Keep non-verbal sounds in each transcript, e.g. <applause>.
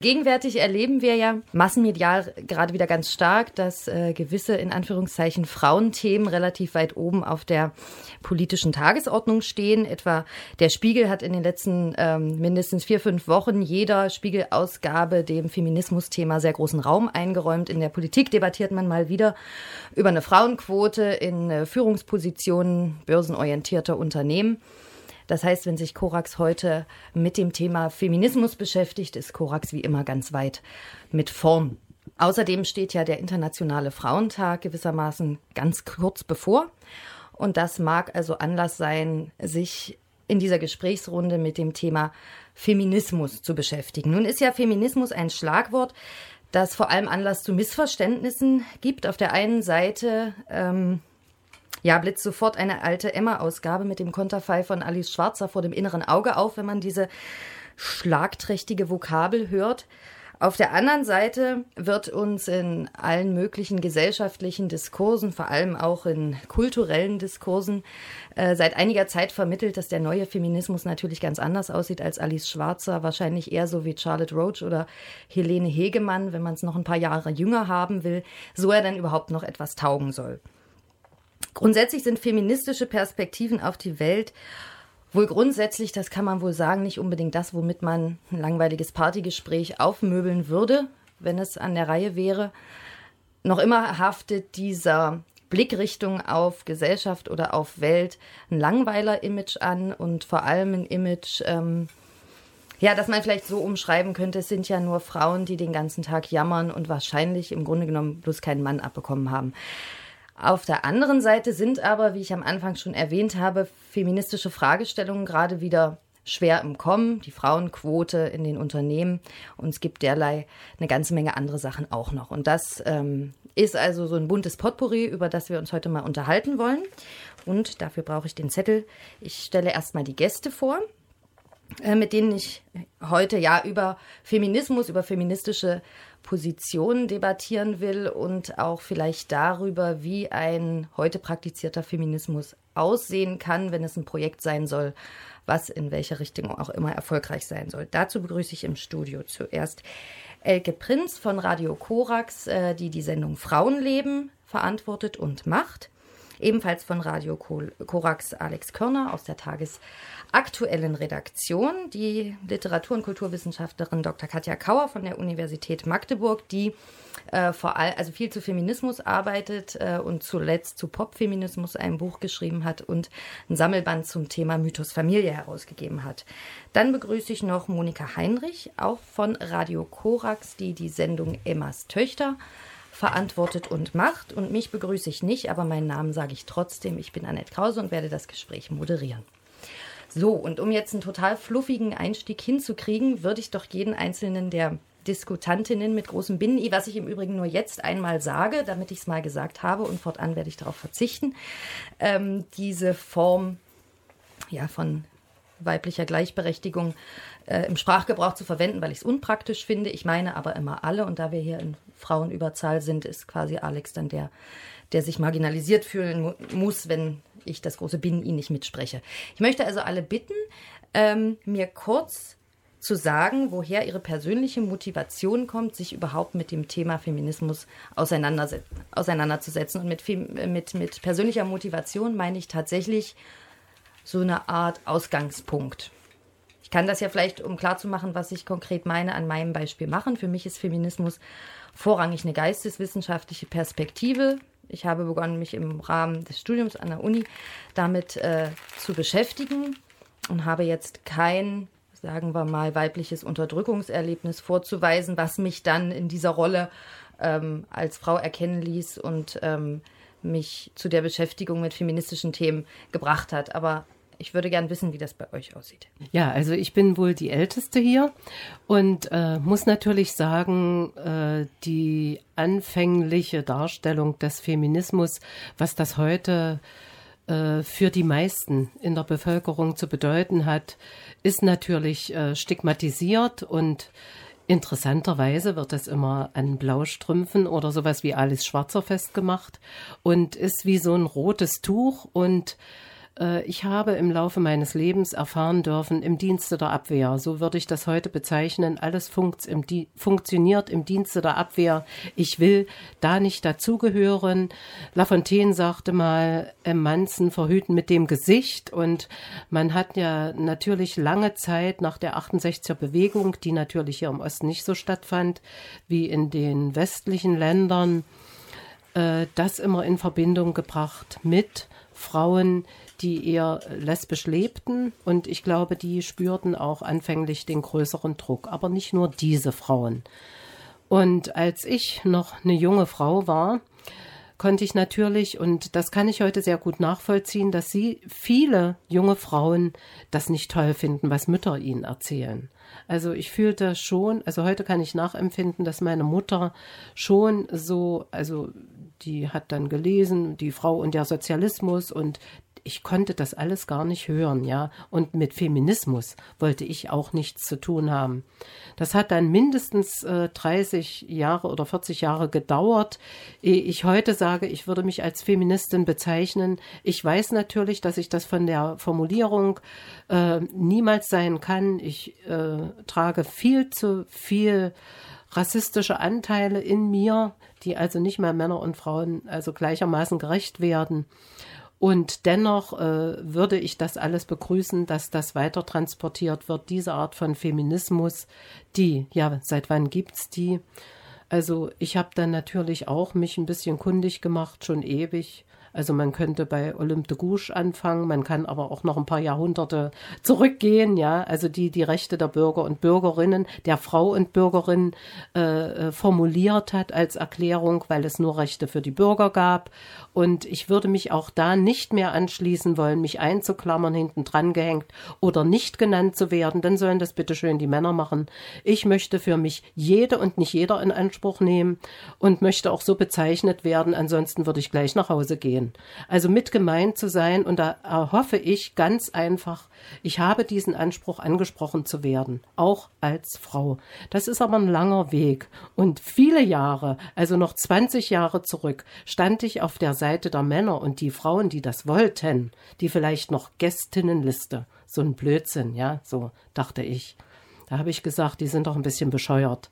Gegenwärtig erleben wir ja massenmedial gerade wieder ganz stark, dass äh, gewisse in Anführungszeichen Frauenthemen relativ weit oben auf der politischen Tagesordnung stehen. Etwa der Spiegel hat in den letzten ähm, mindestens vier, fünf Wochen jeder Spiegelausgabe dem Feminismusthema sehr großen Raum eingeräumt. In der Politik debattiert man mal wieder über eine Frauenquote in äh, Führungspositionen börsenorientierter Unternehmen. Das heißt, wenn sich Korax heute mit dem Thema Feminismus beschäftigt, ist Korax wie immer ganz weit mit vorn. Außerdem steht ja der Internationale Frauentag gewissermaßen ganz kurz bevor. Und das mag also Anlass sein, sich in dieser Gesprächsrunde mit dem Thema Feminismus zu beschäftigen. Nun ist ja Feminismus ein Schlagwort, das vor allem Anlass zu Missverständnissen gibt. Auf der einen Seite ähm, ja, blitzt sofort eine alte Emma-Ausgabe mit dem Konterfei von Alice Schwarzer vor dem inneren Auge auf, wenn man diese schlagträchtige Vokabel hört. Auf der anderen Seite wird uns in allen möglichen gesellschaftlichen Diskursen, vor allem auch in kulturellen Diskursen, äh, seit einiger Zeit vermittelt, dass der neue Feminismus natürlich ganz anders aussieht als Alice Schwarzer, wahrscheinlich eher so wie Charlotte Roach oder Helene Hegemann, wenn man es noch ein paar Jahre jünger haben will, so er dann überhaupt noch etwas taugen soll. Grundsätzlich sind feministische Perspektiven auf die Welt wohl grundsätzlich, das kann man wohl sagen, nicht unbedingt das, womit man ein langweiliges Partygespräch aufmöbeln würde, wenn es an der Reihe wäre. Noch immer haftet dieser Blickrichtung auf Gesellschaft oder auf Welt ein Langweiler-Image an und vor allem ein Image, ähm, ja, dass man vielleicht so umschreiben könnte, es sind ja nur Frauen, die den ganzen Tag jammern und wahrscheinlich im Grunde genommen bloß keinen Mann abbekommen haben. Auf der anderen Seite sind aber, wie ich am Anfang schon erwähnt habe, feministische Fragestellungen gerade wieder schwer im Kommen, die Frauenquote in den Unternehmen und es gibt derlei eine ganze Menge andere Sachen auch noch. Und das ähm, ist also so ein buntes Potpourri, über das wir uns heute mal unterhalten wollen. Und dafür brauche ich den Zettel. Ich stelle erstmal die Gäste vor, äh, mit denen ich heute ja über Feminismus, über feministische Positionen debattieren will und auch vielleicht darüber, wie ein heute praktizierter Feminismus aussehen kann, wenn es ein Projekt sein soll, was in welcher Richtung auch immer erfolgreich sein soll. Dazu begrüße ich im Studio zuerst Elke Prinz von Radio Korax, äh, die die Sendung Frauenleben verantwortet und macht. Ebenfalls von Radio Korax Alex Körner aus der tagesaktuellen Redaktion, die Literatur- und Kulturwissenschaftlerin Dr. Katja Kauer von der Universität Magdeburg, die äh, vor allem also viel zu Feminismus arbeitet äh, und zuletzt zu Popfeminismus ein Buch geschrieben hat und ein Sammelband zum Thema Mythos Familie herausgegeben hat. Dann begrüße ich noch Monika Heinrich, auch von Radio Korax, die die Sendung Emmas Töchter verantwortet und macht. Und mich begrüße ich nicht, aber meinen Namen sage ich trotzdem. Ich bin Annette Krause und werde das Gespräch moderieren. So, und um jetzt einen total fluffigen Einstieg hinzukriegen, würde ich doch jeden einzelnen der Diskutantinnen mit großem Binnen-I, was ich im Übrigen nur jetzt einmal sage, damit ich es mal gesagt habe und fortan werde ich darauf verzichten, ähm, diese Form ja, von weiblicher Gleichberechtigung äh, im Sprachgebrauch zu verwenden, weil ich es unpraktisch finde. Ich meine aber immer alle und da wir hier in Frauenüberzahl sind, ist quasi Alex dann der, der sich marginalisiert fühlen mu muss, wenn ich das große Binnen ihn nicht mitspreche. Ich möchte also alle bitten, ähm, mir kurz zu sagen, woher ihre persönliche Motivation kommt, sich überhaupt mit dem Thema Feminismus auseinanderzusetzen. Und mit, mit, mit persönlicher Motivation meine ich tatsächlich so eine Art Ausgangspunkt. Ich kann das ja vielleicht, um klarzumachen, was ich konkret meine, an meinem Beispiel machen. Für mich ist Feminismus vorrangig eine geisteswissenschaftliche Perspektive. Ich habe begonnen, mich im Rahmen des Studiums an der Uni damit äh, zu beschäftigen und habe jetzt kein, sagen wir mal, weibliches Unterdrückungserlebnis vorzuweisen, was mich dann in dieser Rolle ähm, als Frau erkennen ließ und ähm, mich zu der Beschäftigung mit feministischen Themen gebracht hat. Aber ich würde gern wissen, wie das bei euch aussieht. Ja, also ich bin wohl die Älteste hier und äh, muss natürlich sagen, äh, die anfängliche Darstellung des Feminismus, was das heute äh, für die meisten in der Bevölkerung zu bedeuten hat, ist natürlich äh, stigmatisiert und Interessanterweise wird es immer an Blaustrümpfen oder sowas wie Alice Schwarzer festgemacht und ist wie so ein rotes Tuch und ich habe im Laufe meines Lebens erfahren dürfen, im Dienste der Abwehr, so würde ich das heute bezeichnen, alles funkt im funktioniert im Dienste der Abwehr. Ich will da nicht dazugehören. Lafontaine sagte mal, Manzen verhüten mit dem Gesicht und man hat ja natürlich lange Zeit nach der 68er Bewegung, die natürlich hier im Osten nicht so stattfand wie in den westlichen Ländern, äh, das immer in Verbindung gebracht mit Frauen, die eher lesbisch lebten und ich glaube, die spürten auch anfänglich den größeren Druck, aber nicht nur diese Frauen. Und als ich noch eine junge Frau war, konnte ich natürlich, und das kann ich heute sehr gut nachvollziehen, dass sie viele junge Frauen das nicht toll finden, was Mütter ihnen erzählen. Also ich fühlte schon, also heute kann ich nachempfinden, dass meine Mutter schon so, also die hat dann gelesen, die Frau und der Sozialismus und ich konnte das alles gar nicht hören, ja. Und mit Feminismus wollte ich auch nichts zu tun haben. Das hat dann mindestens äh, 30 Jahre oder 40 Jahre gedauert, ehe ich heute sage, ich würde mich als Feministin bezeichnen. Ich weiß natürlich, dass ich das von der Formulierung äh, niemals sein kann. Ich äh, trage viel zu viel rassistische Anteile in mir, die also nicht mehr Männer und Frauen also gleichermaßen gerecht werden. Und dennoch äh, würde ich das alles begrüßen, dass das weiter transportiert wird, diese Art von Feminismus, die, ja, seit wann gibt's die? Also ich habe dann natürlich auch mich ein bisschen kundig gemacht, schon ewig. Also man könnte bei Olympe de Gouges anfangen, man kann aber auch noch ein paar Jahrhunderte zurückgehen, ja, also die die Rechte der Bürger und Bürgerinnen, der Frau und Bürgerin äh, äh, formuliert hat als Erklärung, weil es nur Rechte für die Bürger gab. Und ich würde mich auch da nicht mehr anschließen wollen, mich einzuklammern, hinten dran gehängt oder nicht genannt zu werden. Dann sollen das bitte schön die Männer machen. Ich möchte für mich jede und nicht jeder in Anspruch nehmen und möchte auch so bezeichnet werden. Ansonsten würde ich gleich nach Hause gehen gehen. Also mit gemeint zu sein und da erhoffe ich ganz einfach, ich habe diesen Anspruch angesprochen zu werden, auch als Frau. Das ist aber ein langer Weg und viele Jahre, also noch 20 Jahre zurück, stand ich auf der Seite der Männer und die Frauen, die das wollten, die vielleicht noch Gästinnenliste, so ein Blödsinn, ja, so dachte ich. Da habe ich gesagt, die sind doch ein bisschen bescheuert.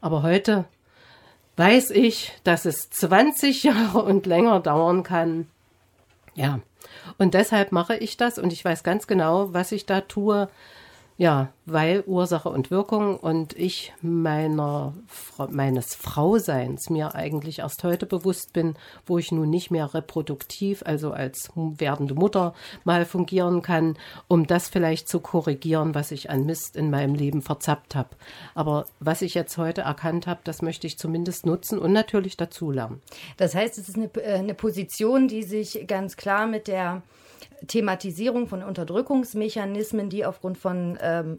Aber heute weiß ich, dass es 20 <laughs> Jahre und länger dauern kann. Ja, und deshalb mache ich das und ich weiß ganz genau, was ich da tue. Ja, weil Ursache und Wirkung und ich meiner, meines Frauseins mir eigentlich erst heute bewusst bin, wo ich nun nicht mehr reproduktiv, also als werdende Mutter mal fungieren kann, um das vielleicht zu korrigieren, was ich an Mist in meinem Leben verzappt habe. Aber was ich jetzt heute erkannt habe, das möchte ich zumindest nutzen und natürlich dazulernen. Das heißt, es ist eine, äh, eine Position, die sich ganz klar mit der Thematisierung von Unterdrückungsmechanismen, die aufgrund von, ähm,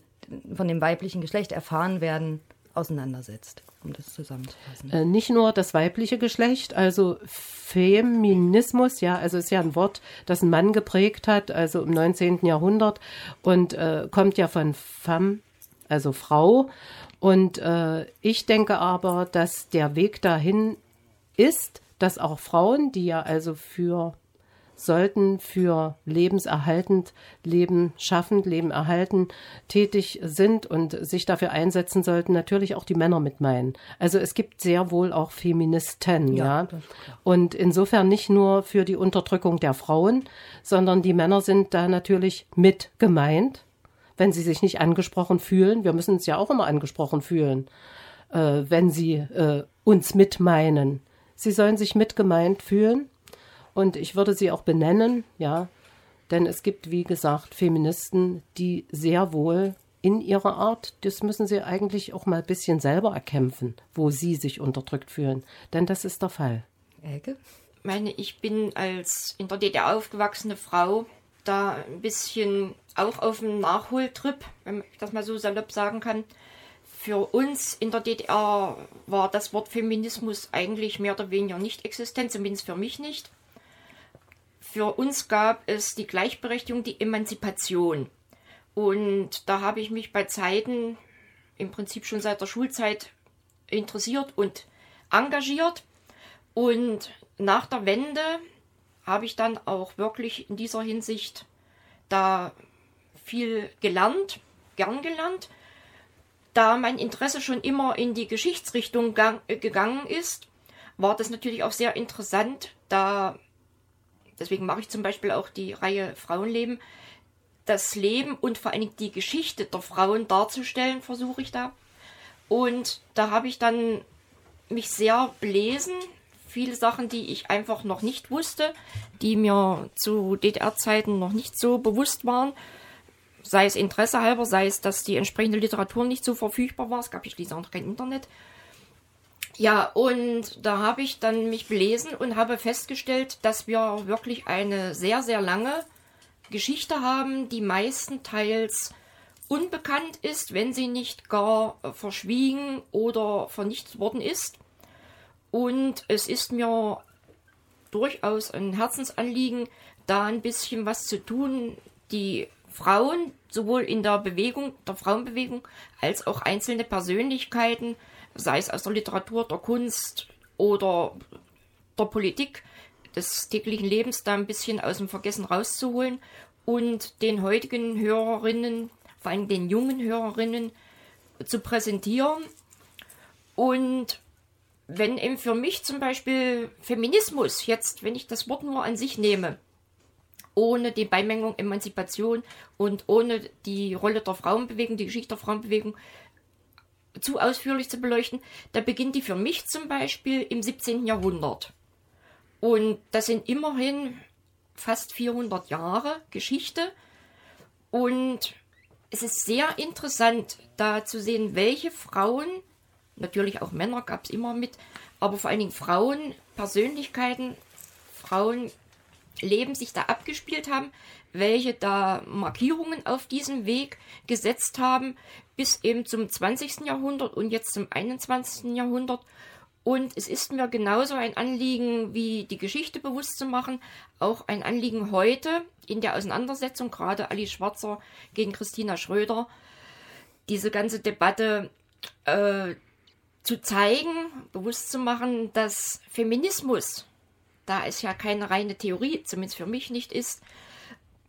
von dem weiblichen Geschlecht erfahren werden, auseinandersetzt, um das zusammenzufassen. Äh, nicht nur das weibliche Geschlecht, also Feminismus, ja, also ist ja ein Wort, das ein Mann geprägt hat, also im 19. Jahrhundert und äh, kommt ja von femme, also Frau. Und äh, ich denke aber, dass der Weg dahin ist, dass auch Frauen, die ja also für sollten für lebenserhaltend, Leben schaffend, Leben erhalten tätig sind und sich dafür einsetzen sollten, natürlich auch die Männer mit meinen. Also es gibt sehr wohl auch Feministen, ja. ja? Und insofern nicht nur für die Unterdrückung der Frauen, sondern die Männer sind da natürlich mit gemeint, wenn sie sich nicht angesprochen fühlen. Wir müssen uns ja auch immer angesprochen fühlen, äh, wenn sie äh, uns mitmeinen. Sie sollen sich mitgemeint fühlen und ich würde sie auch benennen, ja, denn es gibt, wie gesagt, Feministen, die sehr wohl in ihrer Art, das müssen sie eigentlich auch mal ein bisschen selber erkämpfen, wo sie sich unterdrückt fühlen. Denn das ist der Fall. Elke? Ich meine, ich bin als in der DDR aufgewachsene Frau da ein bisschen auch auf dem Nachholtrip, wenn ich das mal so salopp sagen kann. Für uns in der DDR war das Wort Feminismus eigentlich mehr oder weniger nicht existent, zumindest für mich nicht. Für uns gab es die Gleichberechtigung, die Emanzipation. Und da habe ich mich bei Zeiten im Prinzip schon seit der Schulzeit interessiert und engagiert. Und nach der Wende habe ich dann auch wirklich in dieser Hinsicht da viel gelernt, gern gelernt. Da mein Interesse schon immer in die Geschichtsrichtung äh, gegangen ist, war das natürlich auch sehr interessant, da, deswegen mache ich zum Beispiel auch die Reihe Frauenleben, das Leben und vor allem die Geschichte der Frauen darzustellen, versuche ich da. Und da habe ich dann mich sehr belesen, viele Sachen, die ich einfach noch nicht wusste, die mir zu DDR-Zeiten noch nicht so bewusst waren. Sei es Interesse halber, sei es, dass die entsprechende Literatur nicht so verfügbar war. Es gab ja schließlich auch noch kein Internet. Ja, und da habe ich dann mich belesen und habe festgestellt, dass wir wirklich eine sehr, sehr lange Geschichte haben, die meistenteils unbekannt ist, wenn sie nicht gar verschwiegen oder vernichtet worden ist. Und es ist mir durchaus ein Herzensanliegen, da ein bisschen was zu tun, die Frauen sowohl in der Bewegung, der Frauenbewegung, als auch einzelne Persönlichkeiten, sei es aus der Literatur, der Kunst oder der Politik, des täglichen Lebens da ein bisschen aus dem Vergessen rauszuholen und den heutigen Hörerinnen, vor allem den jungen Hörerinnen, zu präsentieren. Und wenn eben für mich zum Beispiel Feminismus jetzt, wenn ich das Wort nur an sich nehme, ohne die Beimengung Emanzipation und ohne die Rolle der Frauenbewegung, die Geschichte der Frauenbewegung zu ausführlich zu beleuchten, da beginnt die für mich zum Beispiel im 17. Jahrhundert. Und das sind immerhin fast 400 Jahre Geschichte. Und es ist sehr interessant, da zu sehen, welche Frauen Natürlich auch Männer gab es immer mit, aber vor allen Dingen Frauen, Persönlichkeiten, Frauen Leben sich da abgespielt haben, welche da Markierungen auf diesem Weg gesetzt haben, bis eben zum 20. Jahrhundert und jetzt zum 21. Jahrhundert. Und es ist mir genauso ein Anliegen, wie die Geschichte bewusst zu machen, auch ein Anliegen heute in der Auseinandersetzung, gerade Ali Schwarzer gegen Christina Schröder, diese ganze Debatte äh, zu zeigen, bewusst zu machen, dass Feminismus, da es ja keine reine Theorie, zumindest für mich nicht ist,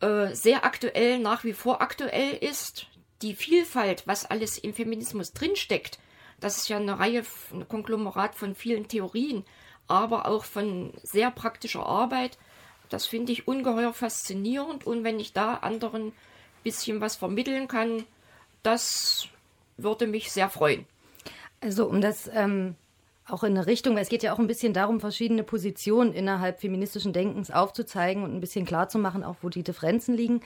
äh, sehr aktuell, nach wie vor aktuell ist. Die Vielfalt, was alles im Feminismus drinsteckt, das ist ja eine Reihe, ein Konglomerat von vielen Theorien, aber auch von sehr praktischer Arbeit. Das finde ich ungeheuer faszinierend und wenn ich da anderen ein bisschen was vermitteln kann, das würde mich sehr freuen. Also um das ähm, auch in eine Richtung, weil es geht ja auch ein bisschen darum, verschiedene Positionen innerhalb feministischen Denkens aufzuzeigen und ein bisschen klarzumachen, auch wo die Differenzen liegen,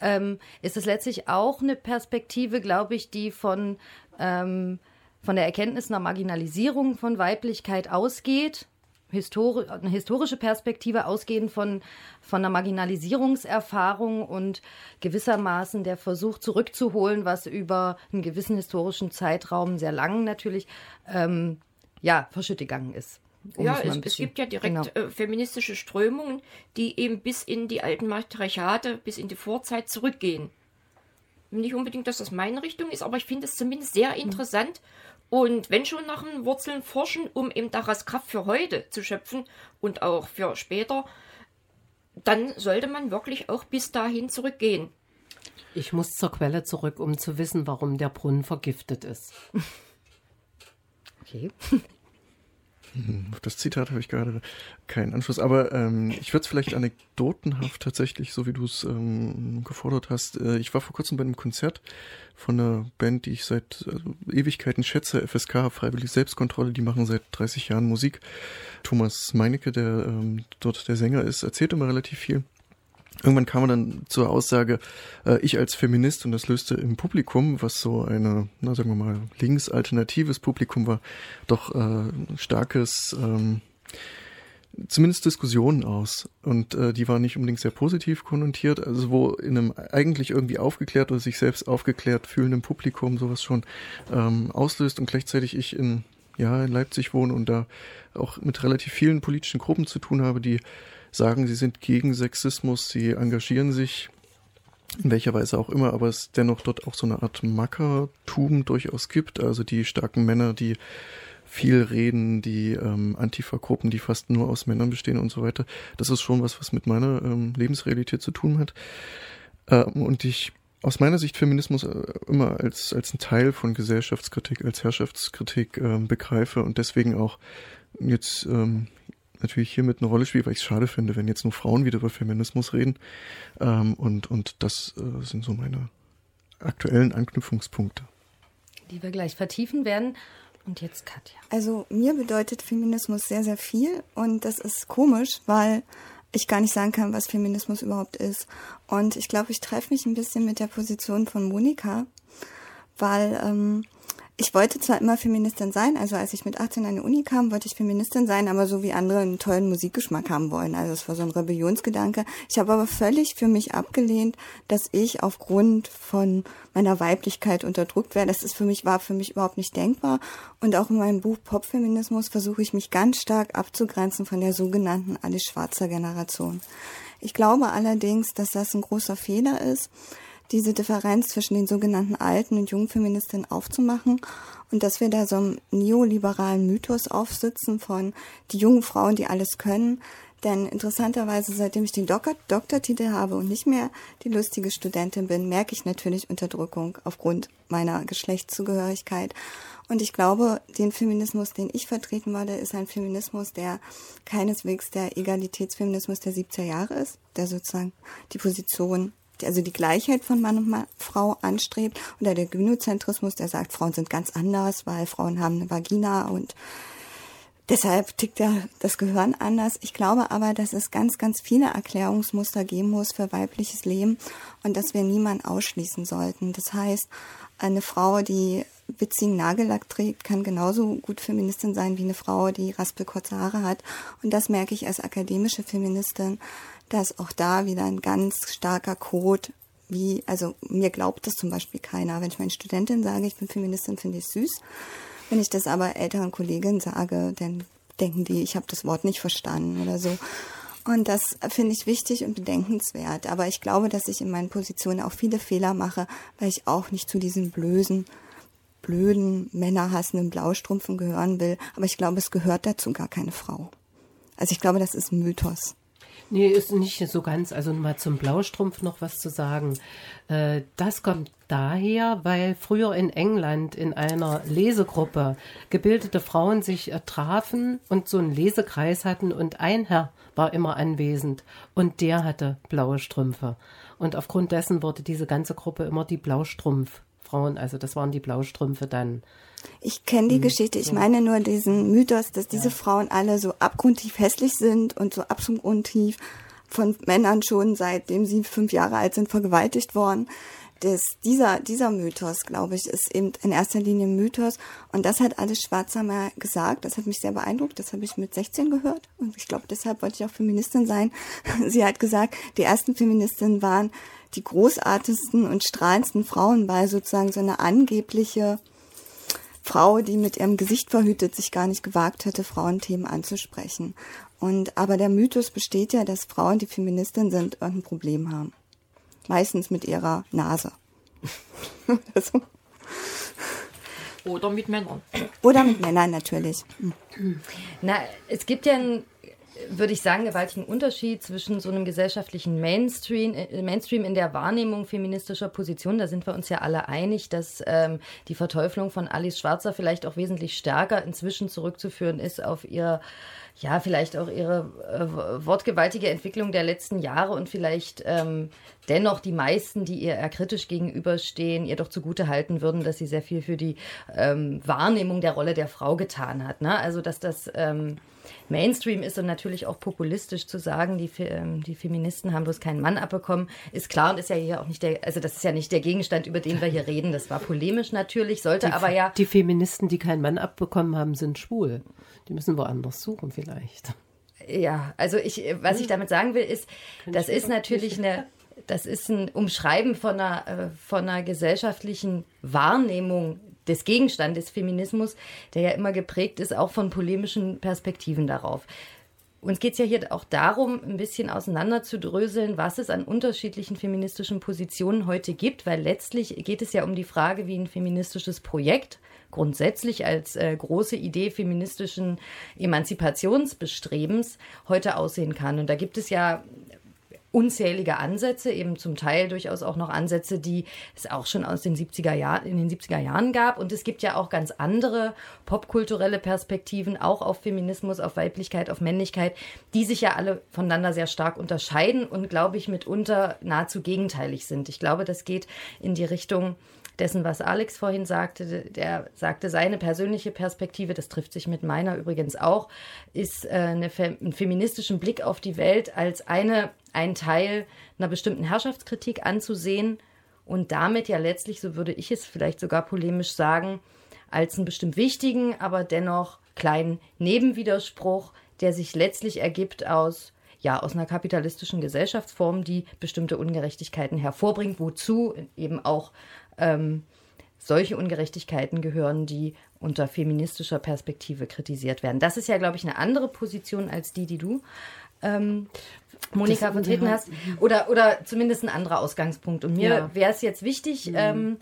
ähm, ist es letztlich auch eine Perspektive, glaube ich, die von, ähm, von der Erkenntnis einer Marginalisierung von Weiblichkeit ausgeht? Histori eine historische Perspektive ausgehend von, von einer Marginalisierungserfahrung und gewissermaßen der Versuch zurückzuholen, was über einen gewissen historischen Zeitraum, sehr lang natürlich, ähm, ja, verschütt gegangen ist. Um ja, es, es, gibt ja direkt genau. äh, feministische Strömungen, die eben bis in die alten Matriarchate, bis in die Vorzeit zurückgehen. Nicht unbedingt, dass das meine Richtung ist, aber ich finde es zumindest sehr mhm. interessant. Mhm und wenn schon nach den Wurzeln forschen, um eben daraus Kraft für heute zu schöpfen und auch für später, dann sollte man wirklich auch bis dahin zurückgehen. Ich muss zur Quelle zurück, um zu wissen, warum der Brunnen vergiftet ist. <laughs> Okay. Hm, auf das Zitat habe ich gerade keinen Anschluss, aber ähm, ich würde es vielleicht anekdotenhaft tatsächlich, so wie du es ähm, gefordert hast. Äh, ich war vor kurzem bei einem Konzert von einer Band, die ich seit äh, Ewigkeiten schätze, FSK, Freiwillige Selbstkontrolle, die machen seit 30 Jahren Musik. Thomas Meinecke, der ähm, dort der Sänger ist, erzählt immer relativ viel. Irgendwann kam man dann zur Aussage, äh, ich als Feminist, und das löste im Publikum, was so eine, na sagen wir mal, linksalternatives Publikum war, doch äh, starkes, ähm, zumindest Diskussionen aus. Und äh, die waren nicht unbedingt sehr positiv konnotiert, also wo in einem eigentlich irgendwie aufgeklärt oder sich selbst aufgeklärt fühlenden Publikum sowas schon ähm, auslöst und gleichzeitig ich in, ja, in Leipzig wohne und da auch mit relativ vielen politischen Gruppen zu tun habe, die sagen, sie sind gegen Sexismus, sie engagieren sich in welcher Weise auch immer, aber es dennoch dort auch so eine Art Mackertum durchaus gibt, also die starken Männer, die viel reden, die ähm, Antifa-Gruppen, die fast nur aus Männern bestehen und so weiter. Das ist schon was, was mit meiner ähm, Lebensrealität zu tun hat. Ähm, und ich aus meiner Sicht Feminismus äh, immer als, als ein Teil von Gesellschaftskritik, als Herrschaftskritik ähm, begreife und deswegen auch jetzt ähm, natürlich hiermit eine Rolle spielt, weil ich es schade finde, wenn jetzt nur Frauen wieder über Feminismus reden. Ähm, und, und das äh, sind so meine aktuellen Anknüpfungspunkte. Die wir gleich vertiefen werden. Und jetzt Katja. Also mir bedeutet Feminismus sehr, sehr viel und das ist komisch, weil ich gar nicht sagen kann, was Feminismus überhaupt ist. Und ich glaube, ich treffe mich ein bisschen mit der Position von Monika, weil ähm, ich wollte zwar immer Feministin sein, also als ich mit 18 an die Uni kam, wollte ich Feministin sein, aber so wie andere einen tollen Musikgeschmack haben wollen. Also es war so ein Rebellionsgedanke. Ich habe aber völlig für mich abgelehnt, dass ich aufgrund von meiner Weiblichkeit unterdrückt werde. Das ist für mich, war für mich überhaupt nicht denkbar. Und auch in meinem Buch Popfeminismus versuche ich mich ganz stark abzugrenzen von der sogenannten alles schwarzer Generation. Ich glaube allerdings, dass das ein großer Fehler ist diese Differenz zwischen den sogenannten alten und jungen Feministinnen aufzumachen und dass wir da so einen neoliberalen Mythos aufsitzen von die jungen Frauen, die alles können. Denn interessanterweise, seitdem ich den Doktor Doktortitel habe und nicht mehr die lustige Studentin bin, merke ich natürlich Unterdrückung aufgrund meiner Geschlechtszugehörigkeit. Und ich glaube, den Feminismus, den ich vertreten würde, ist ein Feminismus, der keineswegs der Egalitätsfeminismus der 70er Jahre ist, der sozusagen die Position also die Gleichheit von Mann und Mann, Frau anstrebt, oder der Gynozentrismus, der sagt, Frauen sind ganz anders, weil Frauen haben eine Vagina und deshalb tickt ja das Gehirn anders. Ich glaube aber, dass es ganz, ganz viele Erklärungsmuster geben muss für weibliches Leben und dass wir niemanden ausschließen sollten. Das heißt, eine Frau, die witzigen Nagellack trägt, kann genauso gut Feministin sein wie eine Frau, die raspelkurze Haare hat. Und das merke ich als akademische Feministin, dass auch da wieder ein ganz starker Code wie, also mir glaubt das zum Beispiel keiner. Wenn ich meinen Studentinnen sage, ich bin Feministin, finde ich süß. Wenn ich das aber älteren Kolleginnen sage, dann denken die, ich habe das Wort nicht verstanden oder so. Und das finde ich wichtig und bedenkenswert. Aber ich glaube, dass ich in meinen Positionen auch viele Fehler mache, weil ich auch nicht zu diesen blösen, blöden, männerhassenden Blaustrumpfen gehören will. Aber ich glaube, es gehört dazu gar keine Frau. Also ich glaube, das ist ein Mythos. Nee, ist nicht so ganz. Also mal zum Blaustrumpf noch was zu sagen. Äh, das kommt daher, weil früher in England in einer Lesegruppe gebildete Frauen sich trafen und so einen Lesekreis hatten und ein Herr war immer anwesend und der hatte blaue Strümpfe. Und aufgrund dessen wurde diese ganze Gruppe immer die Blaustrumpffrauen, also das waren die Blaustrümpfe dann. Ich kenne die mhm. Geschichte. Ich meine nur diesen Mythos, dass diese ja. Frauen alle so abgrundtief hässlich sind und so abgrundtief von Männern schon seitdem sie fünf Jahre alt sind vergewaltigt worden. Das, dieser, dieser Mythos, glaube ich, ist eben in erster Linie Mythos. Und das hat alles Schwarzhammer gesagt. Das hat mich sehr beeindruckt. Das habe ich mit 16 gehört. Und ich glaube, deshalb wollte ich auch Feministin sein. <laughs> Sie hat gesagt, die ersten Feministinnen waren die großartigsten und strahlendsten Frauen, weil sozusagen so eine angebliche Frau, die mit ihrem Gesicht verhütet sich gar nicht gewagt hätte, Frauenthemen anzusprechen. Und aber der Mythos besteht ja, dass Frauen, die Feministin sind, irgendein Problem haben. Meistens mit ihrer Nase. <laughs> Oder mit Männern. Oder mit Männern natürlich. Na, es gibt ja einen würde ich sagen, gewaltigen Unterschied zwischen so einem gesellschaftlichen Mainstream, äh, Mainstream in der Wahrnehmung feministischer Positionen. Da sind wir uns ja alle einig, dass ähm, die Verteuflung von Alice Schwarzer vielleicht auch wesentlich stärker inzwischen zurückzuführen ist auf ihr ja, vielleicht auch ihre äh, wortgewaltige Entwicklung der letzten Jahre und vielleicht ähm, dennoch die meisten, die ihr eher kritisch gegenüberstehen, ihr doch zugute halten würden, dass sie sehr viel für die ähm, Wahrnehmung der Rolle der Frau getan hat. Ne? Also, dass das ähm, Mainstream ist und natürlich auch populistisch zu sagen, die, ähm, die Feministen haben bloß keinen Mann abbekommen, ist klar und ist ja hier auch nicht der, also das ist ja nicht der Gegenstand, über den wir hier reden. Das war polemisch natürlich, sollte die, aber ja. Die Feministen, die keinen Mann abbekommen haben, sind schwul. Die müssen woanders suchen vielleicht. Ja, also ich, was ich damit sagen will, ist, das ist natürlich eine, das ist ein Umschreiben von einer, äh, von einer gesellschaftlichen Wahrnehmung des Gegenstandes Feminismus, der ja immer geprägt ist, auch von polemischen Perspektiven darauf. Uns geht es ja hier auch darum, ein bisschen auseinanderzudröseln, was es an unterschiedlichen feministischen Positionen heute gibt, weil letztlich geht es ja um die Frage, wie ein feministisches Projekt grundsätzlich als äh, große Idee feministischen Emanzipationsbestrebens heute aussehen kann. Und da gibt es ja unzählige Ansätze, eben zum Teil durchaus auch noch Ansätze, die es auch schon aus den 70er Jahren, in den 70er Jahren gab. Und es gibt ja auch ganz andere popkulturelle Perspektiven, auch auf Feminismus, auf Weiblichkeit, auf Männlichkeit, die sich ja alle voneinander sehr stark unterscheiden und, glaube ich, mitunter nahezu gegenteilig sind. Ich glaube, das geht in die Richtung, dessen, was Alex vorhin sagte. Der sagte, seine persönliche Perspektive, das trifft sich mit meiner übrigens auch, ist äh, eine, einen feministischen Blick auf die Welt als eine, ein Teil einer bestimmten Herrschaftskritik anzusehen und damit ja letztlich, so würde ich es vielleicht sogar polemisch sagen, als einen bestimmt wichtigen, aber dennoch kleinen Nebenwiderspruch, der sich letztlich ergibt aus ja aus einer kapitalistischen Gesellschaftsform, die bestimmte Ungerechtigkeiten hervorbringt, wozu eben auch ähm, solche Ungerechtigkeiten gehören, die unter feministischer Perspektive kritisiert werden. Das ist ja, glaube ich, eine andere Position als die, die du, ähm, Monika, vertreten hast. Oder, oder zumindest ein anderer Ausgangspunkt. Und mir ja. wäre es jetzt wichtig, mhm. ähm,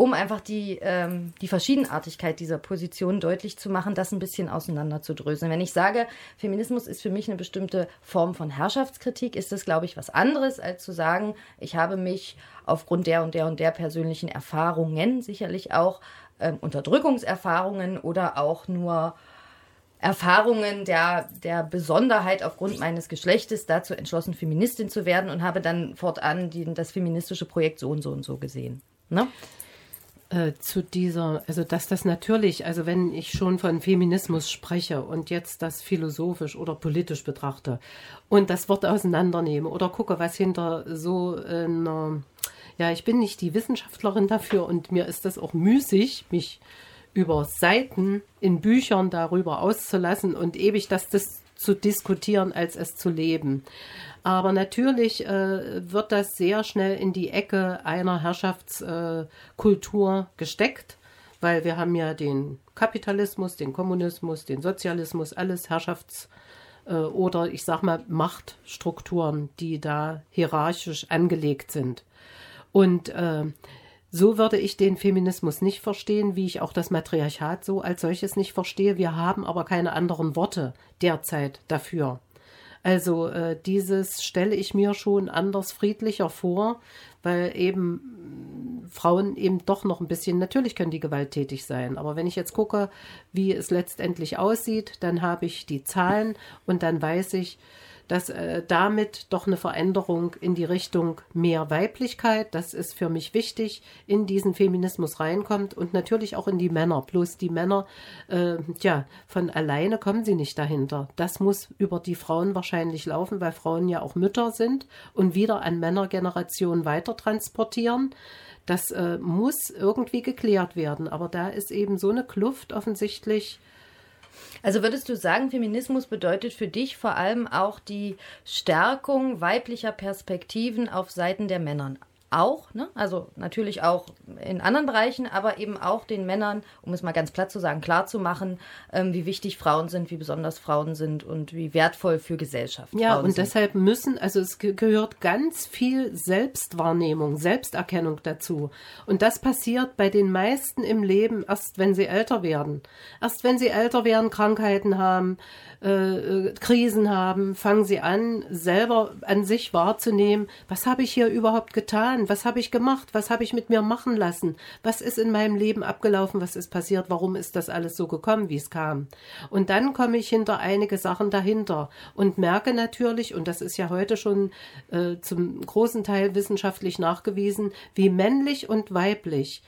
um einfach die, ähm, die Verschiedenartigkeit dieser Position deutlich zu machen, das ein bisschen auseinander zu dröseln. Wenn ich sage, Feminismus ist für mich eine bestimmte Form von Herrschaftskritik, ist das, glaube ich, was anderes, als zu sagen, ich habe mich aufgrund der und der und der persönlichen Erfahrungen, sicherlich auch ähm, Unterdrückungserfahrungen oder auch nur Erfahrungen der, der Besonderheit aufgrund meines Geschlechtes dazu entschlossen, Feministin zu werden und habe dann fortan die, das feministische Projekt so und so und so gesehen. Ne? Äh, zu dieser, also dass das natürlich, also wenn ich schon von Feminismus spreche und jetzt das philosophisch oder politisch betrachte und das Wort auseinandernehme oder gucke, was hinter so einer, ja, ich bin nicht die Wissenschaftlerin dafür und mir ist das auch müßig, mich über Seiten in Büchern darüber auszulassen und ewig das, das zu diskutieren, als es zu leben. Aber natürlich äh, wird das sehr schnell in die Ecke einer Herrschaftskultur äh, gesteckt, weil wir haben ja den Kapitalismus, den Kommunismus, den Sozialismus, alles Herrschafts- äh, oder ich sag mal Machtstrukturen, die da hierarchisch angelegt sind. Und äh, so würde ich den Feminismus nicht verstehen, wie ich auch das Matriarchat so als solches nicht verstehe. Wir haben aber keine anderen Worte derzeit dafür. Also äh, dieses stelle ich mir schon anders friedlicher vor, weil eben Frauen eben doch noch ein bisschen, natürlich können die gewalttätig sein, aber wenn ich jetzt gucke, wie es letztendlich aussieht, dann habe ich die Zahlen und dann weiß ich, dass äh, damit doch eine Veränderung in die Richtung mehr Weiblichkeit, das ist für mich wichtig, in diesen Feminismus reinkommt und natürlich auch in die Männer. Bloß die Männer, äh, ja, von alleine kommen sie nicht dahinter. Das muss über die Frauen wahrscheinlich laufen, weil Frauen ja auch Mütter sind und wieder an Männergenerationen weiter transportieren. Das äh, muss irgendwie geklärt werden. Aber da ist eben so eine Kluft offensichtlich also würdest du sagen, Feminismus bedeutet für dich vor allem auch die Stärkung weiblicher Perspektiven auf Seiten der Männern? Auch, ne? also natürlich auch in anderen Bereichen, aber eben auch den Männern, um es mal ganz platt zu sagen, klar zu machen, ähm, wie wichtig Frauen sind, wie besonders Frauen sind und wie wertvoll für Gesellschaft. Ja, Frauen und sind. deshalb müssen, also es gehört ganz viel Selbstwahrnehmung, Selbsterkennung dazu. Und das passiert bei den meisten im Leben erst, wenn sie älter werden. Erst wenn sie älter werden, Krankheiten haben, äh, äh, Krisen haben, fangen sie an, selber an sich wahrzunehmen, was habe ich hier überhaupt getan, was habe ich gemacht, was habe ich mit mir machen lassen, was ist in meinem Leben abgelaufen, was ist passiert, warum ist das alles so gekommen, wie es kam. Und dann komme ich hinter einige Sachen dahinter und merke natürlich, und das ist ja heute schon äh, zum großen Teil wissenschaftlich nachgewiesen, wie männlich und weiblich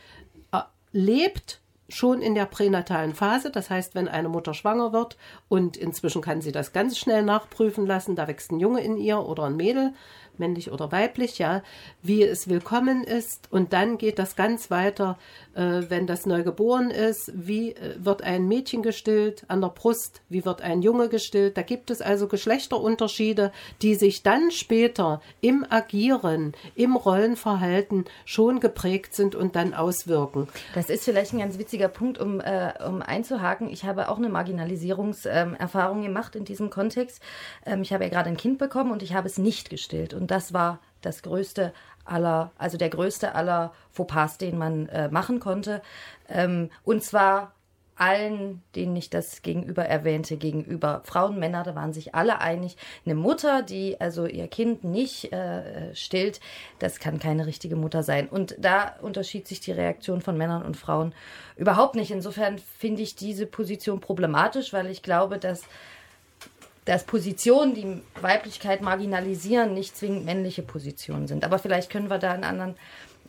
äh, lebt schon in der pränatalen Phase, das heißt, wenn eine Mutter schwanger wird und inzwischen kann sie das ganz schnell nachprüfen lassen, da wächst ein Junge in ihr oder ein Mädel, männlich oder weiblich, ja, wie es willkommen ist. Und dann geht das ganz weiter, äh, wenn das neu geboren ist, wie äh, wird ein Mädchen gestillt an der Brust, wie wird ein Junge gestillt. Da gibt es also Geschlechterunterschiede, die sich dann später im Agieren, im Rollenverhalten schon geprägt sind und dann auswirken. Das ist vielleicht ein ganz witziger Punkt, um, äh, um einzuhaken. Ich habe auch eine Marginalisierungserfahrung gemacht in diesem Kontext. Ähm, ich habe ja gerade ein Kind bekommen und ich habe es nicht gestillt. Und das war das größte aller, also der größte aller Fauxpas, den man äh, machen konnte. Ähm, und zwar allen, denen ich das gegenüber erwähnte, gegenüber Frauen, Männer, da waren sich alle einig. Eine Mutter, die also ihr Kind nicht äh, stillt, das kann keine richtige Mutter sein. Und da unterschied sich die Reaktion von Männern und Frauen überhaupt nicht. Insofern finde ich diese Position problematisch, weil ich glaube, dass dass Positionen, die Weiblichkeit marginalisieren, nicht zwingend männliche Positionen sind. Aber vielleicht können wir da in anderen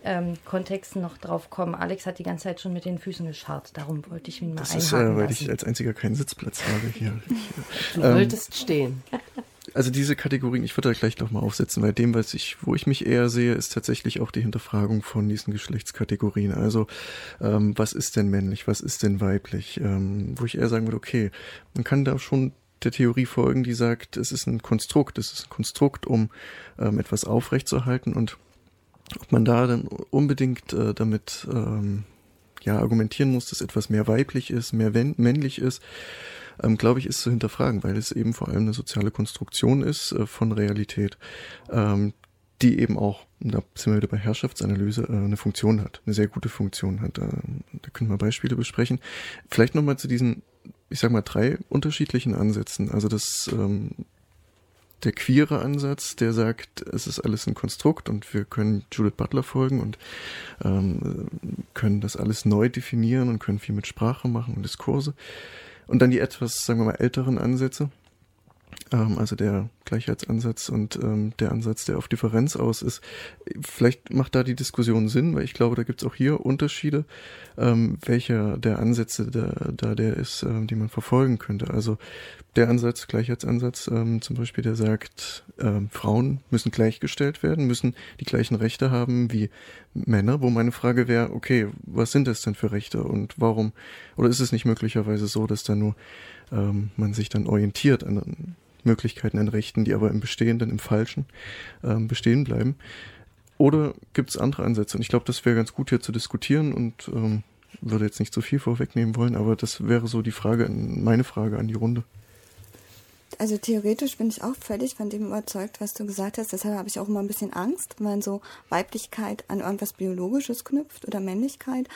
ähm, Kontexten noch drauf kommen. Alex hat die ganze Zeit schon mit den Füßen gescharrt, darum wollte ich ihn mal das ist, äh, weil lassen. ich als einziger keinen Sitzplatz habe hier. <laughs> du ähm, wolltest stehen. Also diese Kategorien, ich würde da gleich nochmal aufsetzen, weil dem, was ich, wo ich mich eher sehe, ist tatsächlich auch die Hinterfragung von diesen Geschlechtskategorien. Also ähm, was ist denn männlich, was ist denn weiblich? Ähm, wo ich eher sagen würde, okay, man kann da schon der Theorie folgen, die sagt, es ist ein Konstrukt, es ist ein Konstrukt, um ähm, etwas aufrechtzuerhalten und ob man da dann unbedingt äh, damit ähm, ja argumentieren muss, dass etwas mehr weiblich ist, mehr männlich ist, ähm, glaube ich, ist zu hinterfragen, weil es eben vor allem eine soziale Konstruktion ist äh, von Realität, ähm, die eben auch, da sind wir wieder bei Herrschaftsanalyse, äh, eine Funktion hat, eine sehr gute Funktion hat. Äh, da können wir Beispiele besprechen. Vielleicht nochmal zu diesen, ich sag mal, drei unterschiedlichen Ansätzen. Also das ähm, der queere Ansatz, der sagt, es ist alles ein Konstrukt und wir können Judith Butler folgen und ähm, können das alles neu definieren und können viel mit Sprache machen und Diskurse. Und dann die etwas, sagen wir mal, älteren Ansätze, also der Gleichheitsansatz und ähm, der Ansatz, der auf Differenz aus ist. Vielleicht macht da die Diskussion Sinn, weil ich glaube, da gibt es auch hier Unterschiede, ähm, welcher der Ansätze da, da der ist, ähm, die man verfolgen könnte. Also der Ansatz, Gleichheitsansatz, ähm, zum Beispiel, der sagt, ähm, Frauen müssen gleichgestellt werden, müssen die gleichen Rechte haben wie Männer, wo meine Frage wäre, okay, was sind das denn für Rechte und warum, oder ist es nicht möglicherweise so, dass da nur ähm, man sich dann orientiert an Möglichkeiten an Rechten, die aber im Bestehenden, im Falschen ähm, bestehen bleiben? Oder gibt es andere Ansätze? Und ich glaube, das wäre ganz gut hier zu diskutieren und ähm, würde jetzt nicht zu viel vorwegnehmen wollen, aber das wäre so die Frage, meine Frage an die Runde. Also theoretisch bin ich auch völlig von dem überzeugt, was du gesagt hast. Deshalb habe ich auch immer ein bisschen Angst, wenn man so Weiblichkeit an irgendwas Biologisches knüpft oder Männlichkeit.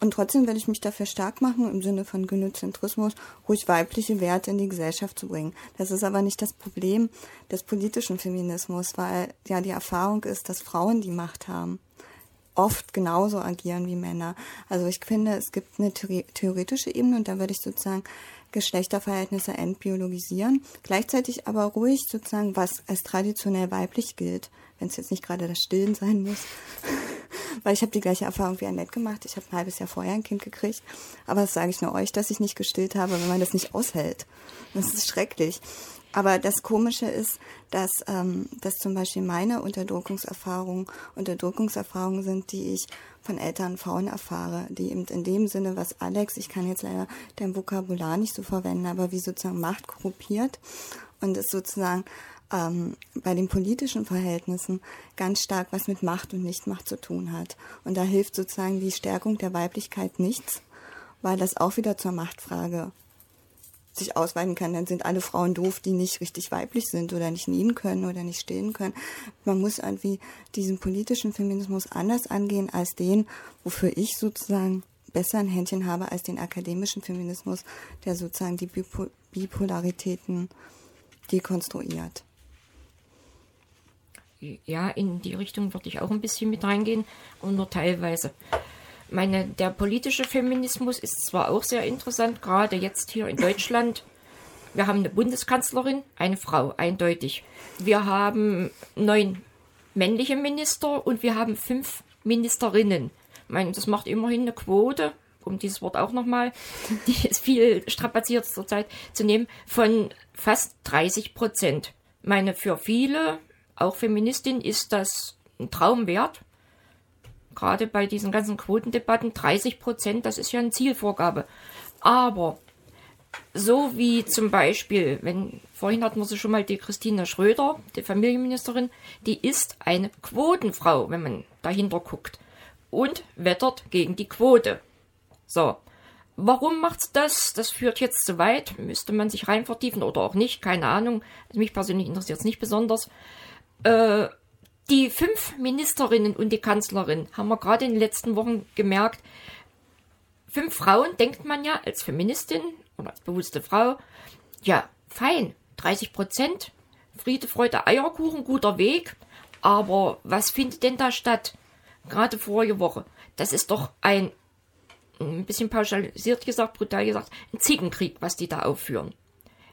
Und trotzdem will ich mich dafür stark machen, im Sinne von Genozentrismus, ruhig weibliche Werte in die Gesellschaft zu bringen. Das ist aber nicht das Problem des politischen Feminismus, weil ja die Erfahrung ist, dass Frauen die Macht haben oft genauso agieren wie Männer. Also ich finde, es gibt eine theoretische Ebene und da würde ich sozusagen Geschlechterverhältnisse entbiologisieren, gleichzeitig aber ruhig sozusagen, was als traditionell weiblich gilt, wenn es jetzt nicht gerade das Stillen sein muss. <laughs> Weil ich habe die gleiche Erfahrung wie Annette gemacht. Ich habe ein halbes Jahr vorher ein Kind gekriegt. Aber das sage ich nur euch, dass ich nicht gestillt habe, wenn man das nicht aushält. Das ist schrecklich. Aber das Komische ist, dass, ähm, dass zum Beispiel meine Unterdrückungserfahrungen Unterdrückungserfahrungen sind, die ich von älteren Frauen erfahre, die eben in dem Sinne, was Alex, ich kann jetzt leider dein Vokabular nicht so verwenden, aber wie sozusagen Macht korruptiert und es sozusagen ähm, bei den politischen Verhältnissen ganz stark was mit Macht und Nichtmacht zu tun hat. Und da hilft sozusagen die Stärkung der Weiblichkeit nichts, weil das auch wieder zur Machtfrage sich ausweiten kann, dann sind alle Frauen doof, die nicht richtig weiblich sind oder nicht nähen können oder nicht stehen können. Man muss irgendwie diesen politischen Feminismus anders angehen als den, wofür ich sozusagen besser ein Händchen habe als den akademischen Feminismus, der sozusagen die Bipolaritäten dekonstruiert ja, in die Richtung würde ich auch ein bisschen mit reingehen und nur teilweise. Meine, der politische Feminismus ist zwar auch sehr interessant, gerade jetzt hier in Deutschland. Wir haben eine Bundeskanzlerin, eine Frau, eindeutig. Wir haben neun männliche Minister und wir haben fünf Ministerinnen. Ich meine, das macht immerhin eine Quote, um dieses Wort auch nochmal, <laughs> die ist viel strapaziert zurzeit zu nehmen, von fast 30 Prozent. Ich meine, für viele auch Feministin ist das ein Traum wert. Gerade bei diesen ganzen Quotendebatten 30 Prozent, das ist ja eine Zielvorgabe. Aber so wie zum Beispiel, wenn vorhin hatten wir sie schon mal die Christina Schröder, die Familienministerin, die ist eine Quotenfrau, wenn man dahinter guckt und wettert gegen die Quote. So, warum macht's das? Das führt jetzt zu weit, müsste man sich rein vertiefen oder auch nicht, keine Ahnung. Mich persönlich interessiert es nicht besonders. Äh, die fünf Ministerinnen und die Kanzlerin haben wir gerade in den letzten Wochen gemerkt, fünf Frauen denkt man ja als Feministin oder als bewusste Frau, ja, fein, 30 Prozent, Friede, Freude, Eierkuchen, guter Weg. Aber was findet denn da statt? Gerade vorige Woche. Das ist doch ein, ein bisschen pauschalisiert gesagt, brutal gesagt, ein Ziegenkrieg, was die da aufführen.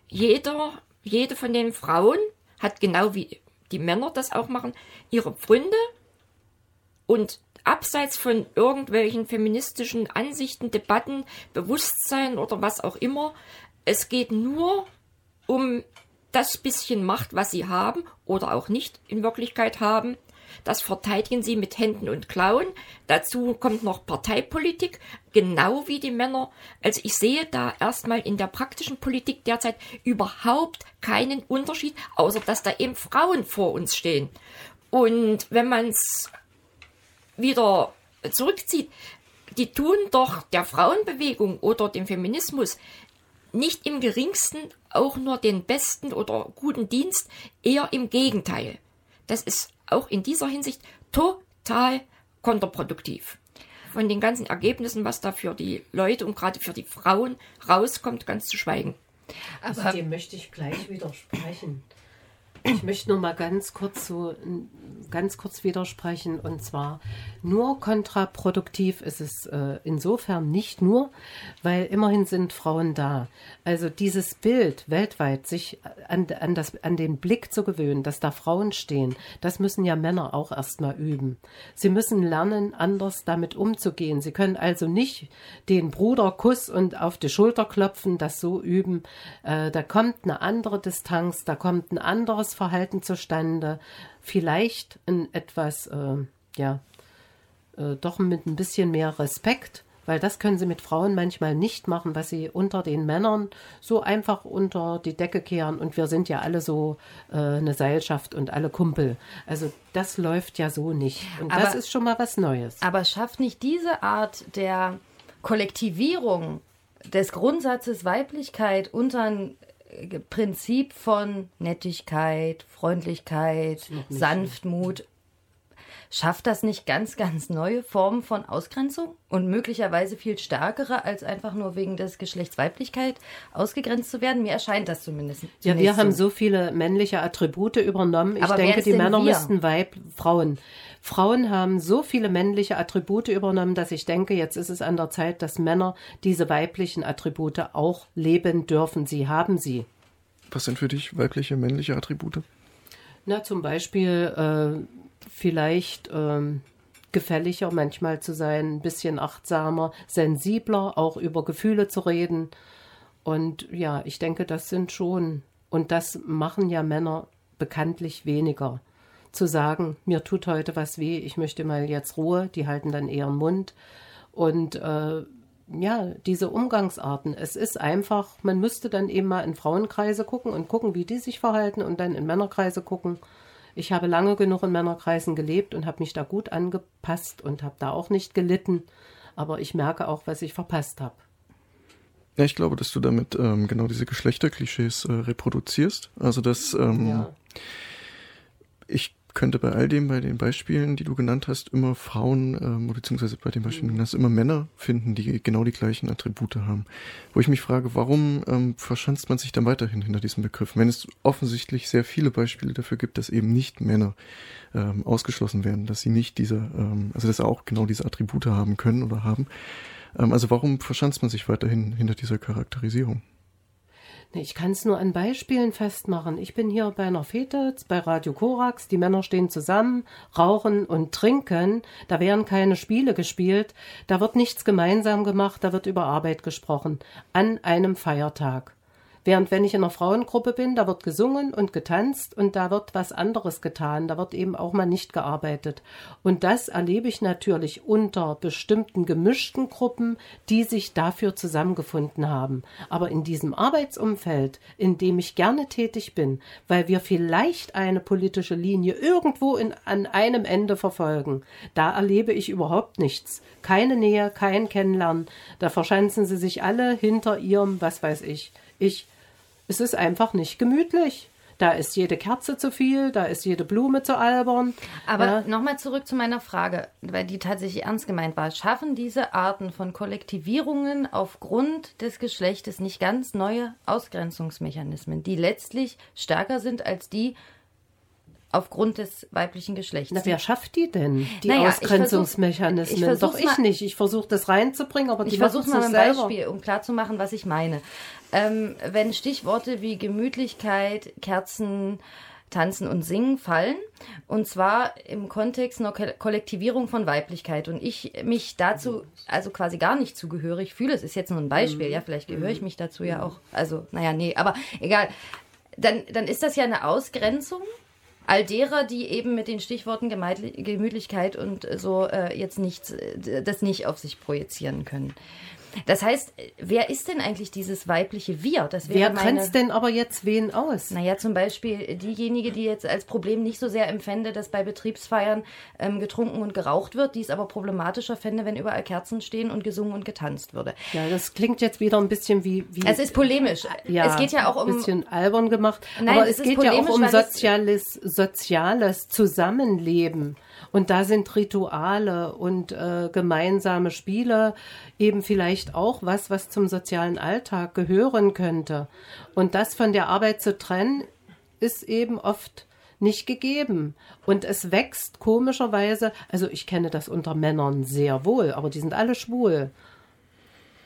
Jeder, jede von den Frauen hat genau wie die Männer das auch machen, ihre Pfründe und abseits von irgendwelchen feministischen Ansichten, Debatten, Bewusstsein oder was auch immer, es geht nur um das bisschen Macht, was sie haben oder auch nicht in Wirklichkeit haben. Das verteidigen sie mit Händen und Klauen. Dazu kommt noch Parteipolitik, genau wie die Männer. Also ich sehe da erstmal in der praktischen Politik derzeit überhaupt keinen Unterschied, außer dass da eben Frauen vor uns stehen. Und wenn man es wieder zurückzieht, die tun doch der Frauenbewegung oder dem Feminismus nicht im geringsten auch nur den besten oder guten Dienst, eher im Gegenteil. Das ist auch in dieser Hinsicht total kontraproduktiv. Von den ganzen Ergebnissen, was da für die Leute und gerade für die Frauen rauskommt, ganz zu schweigen. Aber dem möchte ich gleich widersprechen. Ich möchte nur mal ganz kurz so ganz kurz widersprechen und zwar nur kontraproduktiv ist es äh, insofern nicht nur, weil immerhin sind Frauen da. Also dieses Bild weltweit sich an, an, das, an den Blick zu gewöhnen, dass da Frauen stehen, das müssen ja Männer auch erstmal üben. Sie müssen lernen, anders damit umzugehen. Sie können also nicht den Bruder Kuss und auf die Schulter klopfen, das so üben. Äh, da kommt eine andere Distanz, da kommt ein anderes Verhalten zustande, vielleicht ein etwas, äh, ja, äh, doch mit ein bisschen mehr Respekt, weil das können sie mit Frauen manchmal nicht machen, was sie unter den Männern so einfach unter die Decke kehren und wir sind ja alle so äh, eine Seilschaft und alle Kumpel. Also das läuft ja so nicht und aber, das ist schon mal was Neues. Aber schafft nicht diese Art der Kollektivierung des Grundsatzes Weiblichkeit unter ein Prinzip von Nettigkeit, Freundlichkeit, Sanftmut schafft das nicht ganz, ganz neue Formen von Ausgrenzung und möglicherweise viel stärkere, als einfach nur wegen des Geschlechts Weiblichkeit ausgegrenzt zu werden? Mir erscheint das zumindest. Ja, wir haben so viele männliche Attribute übernommen. Ich Aber denke, die Männer wir? müssten Weib, Frauen. Frauen haben so viele männliche Attribute übernommen, dass ich denke, jetzt ist es an der Zeit, dass Männer diese weiblichen Attribute auch leben dürfen. Sie haben sie. Was sind für dich weibliche, männliche Attribute? Na, zum Beispiel äh, vielleicht ähm, gefälliger manchmal zu sein, ein bisschen achtsamer, sensibler, auch über Gefühle zu reden. Und ja, ich denke, das sind schon, und das machen ja Männer bekanntlich weniger. Zu sagen, mir tut heute was weh, ich möchte mal jetzt Ruhe, die halten dann eher den Mund. Und äh, ja, diese Umgangsarten. Es ist einfach, man müsste dann eben mal in Frauenkreise gucken und gucken, wie die sich verhalten und dann in Männerkreise gucken. Ich habe lange genug in Männerkreisen gelebt und habe mich da gut angepasst und habe da auch nicht gelitten. Aber ich merke auch, was ich verpasst habe. Ja, ich glaube, dass du damit ähm, genau diese Geschlechterklischees äh, reproduzierst. Also dass ähm, ja. ich könnte bei all dem, bei den Beispielen, die du genannt hast, immer Frauen, ähm, beziehungsweise bei den Beispielen, die du hast, immer Männer finden, die genau die gleichen Attribute haben. Wo ich mich frage, warum ähm, verschanzt man sich dann weiterhin hinter diesem Begriff, wenn es offensichtlich sehr viele Beispiele dafür gibt, dass eben nicht Männer ähm, ausgeschlossen werden, dass sie nicht diese, ähm, also dass sie auch genau diese Attribute haben können oder haben. Ähm, also warum verschanzt man sich weiterhin hinter dieser Charakterisierung? Ich kann es nur an Beispielen festmachen. Ich bin hier bei einer Fete, bei Radio Korax. Die Männer stehen zusammen, rauchen und trinken. Da werden keine Spiele gespielt. Da wird nichts gemeinsam gemacht. Da wird über Arbeit gesprochen. An einem Feiertag. Während wenn ich in einer Frauengruppe bin, da wird gesungen und getanzt und da wird was anderes getan, da wird eben auch mal nicht gearbeitet. Und das erlebe ich natürlich unter bestimmten gemischten Gruppen, die sich dafür zusammengefunden haben. Aber in diesem Arbeitsumfeld, in dem ich gerne tätig bin, weil wir vielleicht eine politische Linie irgendwo in, an einem Ende verfolgen, da erlebe ich überhaupt nichts. Keine Nähe, kein Kennenlernen. Da verschanzen sie sich alle hinter ihrem, was weiß ich. Ich es ist einfach nicht gemütlich. Da ist jede Kerze zu viel, da ist jede Blume zu albern. Aber ja. nochmal zurück zu meiner Frage, weil die tatsächlich ernst gemeint war. Schaffen diese Arten von Kollektivierungen aufgrund des Geschlechtes nicht ganz neue Ausgrenzungsmechanismen, die letztlich stärker sind als die aufgrund des weiblichen Geschlechts? Na, wer schafft die denn, die Naja, ich Ausgrenzungsmechanismen? versuch- ich Doch versuch's ich mal- nicht. Ich versuche das reinzubringen, aber die Ich versuche mal es ein. Beispiel, um klarzumachen, was ich meine. Ähm, wenn Stichworte wie Gemütlichkeit, Kerzen, Tanzen und Singen fallen, und zwar im Kontext einer Ko- Kollektivierung von Weiblichkeit, und ich mich dazu also quasi gar nicht zugehörig fühle, es ist jetzt nur ein Beispiel, ja, vielleicht gehöre ich mich dazu ja auch, also, naja, nee, aber egal, dann, dann ist das ja eine Ausgrenzung all derer, die eben mit den Stichworten Gemütlichkeit und so äh, jetzt nicht, äh, das nicht auf sich projizieren können. Das heißt, wer ist denn eigentlich dieses weibliche Wir? Das wäre Wer meine, grenzt denn aber jetzt wen aus? naja, zum Beispiel diejenige, die jetzt als Problem nicht so sehr empfände, dass bei Betriebsfeiern ähm, getrunken und geraucht wird, die es aber problematischer fände, wenn überall Kerzen stehen und gesungen und getanzt würde. Ja, das klingt jetzt wieder ein bisschen wie. wie Es ist polemisch. ja, es geht ja auch ein um bisschen albern gemacht. Nein, aber es es, geht ja auch um soziales, soziales Zusammenleben. Und da sind Rituale und äh, gemeinsame Spiele eben vielleicht auch was, was zum sozialen Alltag gehören könnte. Und das von der Arbeit zu trennen, ist eben oft nicht gegeben. Und es wächst komischerweise, also ich kenne das unter Männern sehr wohl, aber die sind alle schwul.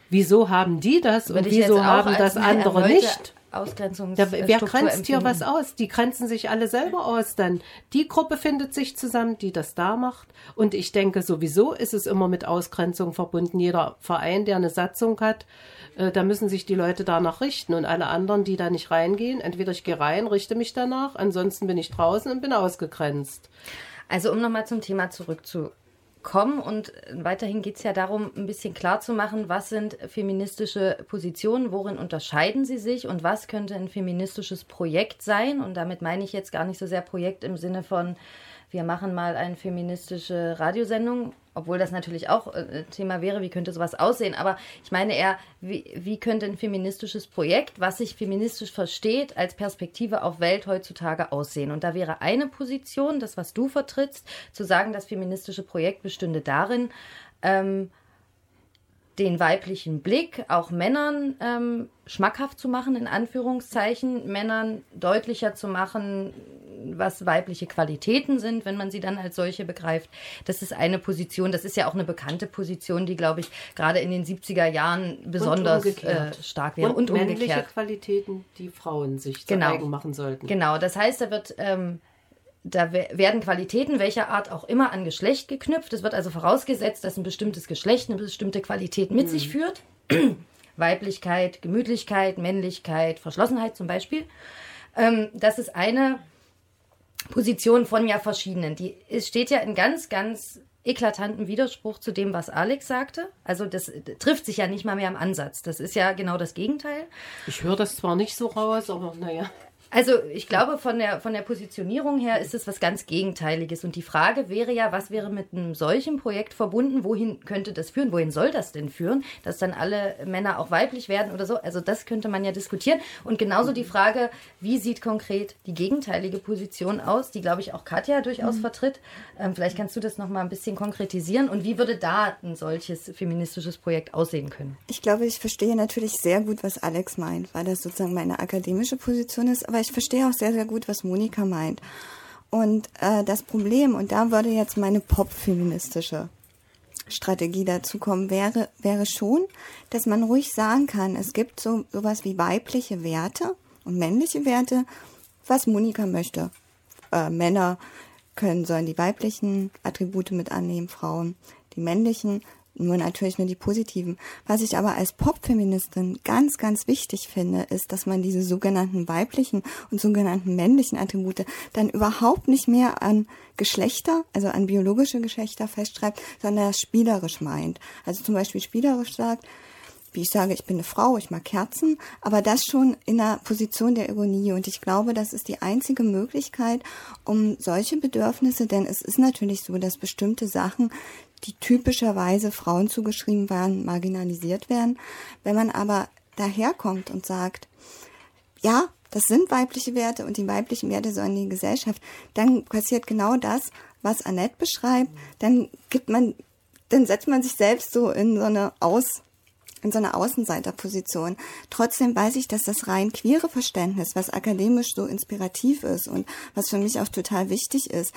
Wieso haben die das würde und wieso haben das andere nicht? Ausgrenzungsstruktur Ja, wer grenzt hier empfinden. was aus? Die grenzen sich alle selber aus dann. Die Gruppe findet sich zusammen, die das da macht. Und ich denke, sowieso ist es immer mit Ausgrenzung verbunden. Jeder Verein, der eine Satzung hat, äh, da müssen sich die Leute danach richten. Und alle anderen, die da nicht reingehen, entweder ich gehe rein, richte mich danach, ansonsten bin ich draußen und bin ausgegrenzt. Also um nochmal zum Thema zurückzukommen und weiterhin geht es ja darum, ein bisschen klar zu machen, was sind feministische Positionen, worin unterscheiden sie sich und was könnte ein feministisches Projekt sein. Und damit meine ich jetzt gar nicht so sehr Projekt im Sinne von, wir machen mal eine feministische Radiosendung, obwohl das natürlich auch äh, Thema wäre, wie könnte sowas aussehen. Aber ich meine eher, wie, wie könnte ein feministisches Projekt, was sich feministisch versteht, als Perspektive auf Welt heutzutage aussehen. Und da wäre eine Position, das, was du vertrittst, zu sagen, das feministische Projekt bestünde darin, ähm, den weiblichen Blick auch Männern ähm, schmackhaft zu machen, in Anführungszeichen, Männern deutlicher zu machen, was weibliche Qualitäten sind, wenn man sie dann als solche begreift. Das ist eine Position, das ist ja auch eine bekannte Position, die, glaube ich, gerade in den 70er Jahren besonders äh, stark wäre. Und, Und, männliche umgekehrt. Qualitäten, die Frauen sich zu Genau. eigen machen sollten. Genau, das heißt, da wird ähm, da we- werden Qualitäten welcher Art auch immer an Geschlecht geknüpft. Es wird also vorausgesetzt, dass ein bestimmtes Geschlecht eine bestimmte Qualität mit sich führt. <clears throat> Weiblichkeit, Gemütlichkeit, Männlichkeit, Verschlossenheit zum Beispiel. Ähm, das ist eine Position von ja verschiedenen. Die es steht ja in ganz, ganz eklatanten Widerspruch zu dem, was Alex sagte. Also das äh, trifft sich ja nicht mal mehr im Ansatz. Das ist ja genau das Gegenteil. Ich höre das zwar nicht so raus, aber naja. Also ich glaube, von der, von der Positionierung her ist es was ganz Gegenteiliges. Und die Frage wäre ja, was wäre mit einem solchen Projekt verbunden? Wohin könnte das führen? Wohin soll das denn führen? Dass dann alle Männer auch weiblich werden oder so? Also das könnte man ja diskutieren. Und genauso die Frage, wie sieht konkret die gegenteilige Position aus, die, glaube ich, auch Katja durchaus vertritt. Ähm, vielleicht kannst du das nochmal ein bisschen konkretisieren. Und wie würde da ein solches feministisches Projekt aussehen können? Ich glaube, ich verstehe natürlich sehr gut, was Alex meint, weil das sozusagen meine akademische Position ist. Aber ich verstehe auch sehr, sehr gut, was Monika meint. Und äh, das Problem, und da würde jetzt meine popfeministische Strategie dazu kommen, wäre, wäre schon, dass man ruhig sagen kann, es gibt so sowas wie weibliche Werte und männliche Werte, was Monika möchte. Äh, Männer können, sollen die weiblichen Attribute mit annehmen, Frauen die männlichen, nur natürlich nur die positiven. Was ich aber als Popfeministin ganz, ganz wichtig finde, ist, dass man diese sogenannten weiblichen und sogenannten männlichen Attribute dann überhaupt nicht mehr an Geschlechter, also an biologische Geschlechter festschreibt, sondern spielerisch meint. Also zum Beispiel spielerisch sagt, wie ich sage, ich bin eine Frau, ich mag Kerzen, aber das schon in einer Position der Ironie. Und ich glaube, das ist die einzige Möglichkeit, um solche Bedürfnisse, denn es ist natürlich so, dass bestimmte Sachen, die typischerweise Frauen zugeschrieben werden, marginalisiert werden. Wenn man aber daherkommt und sagt, ja, das sind weibliche Werte und die weiblichen Werte sollen in die Gesellschaft, dann passiert genau das, was Annette beschreibt. Dann gibt man, dann setzt man sich selbst so in so eine Aus, in so eine Außenseiterposition. Trotzdem weiß ich, dass das rein queere Verständnis, was akademisch so inspirativ ist und was für mich auch total wichtig ist,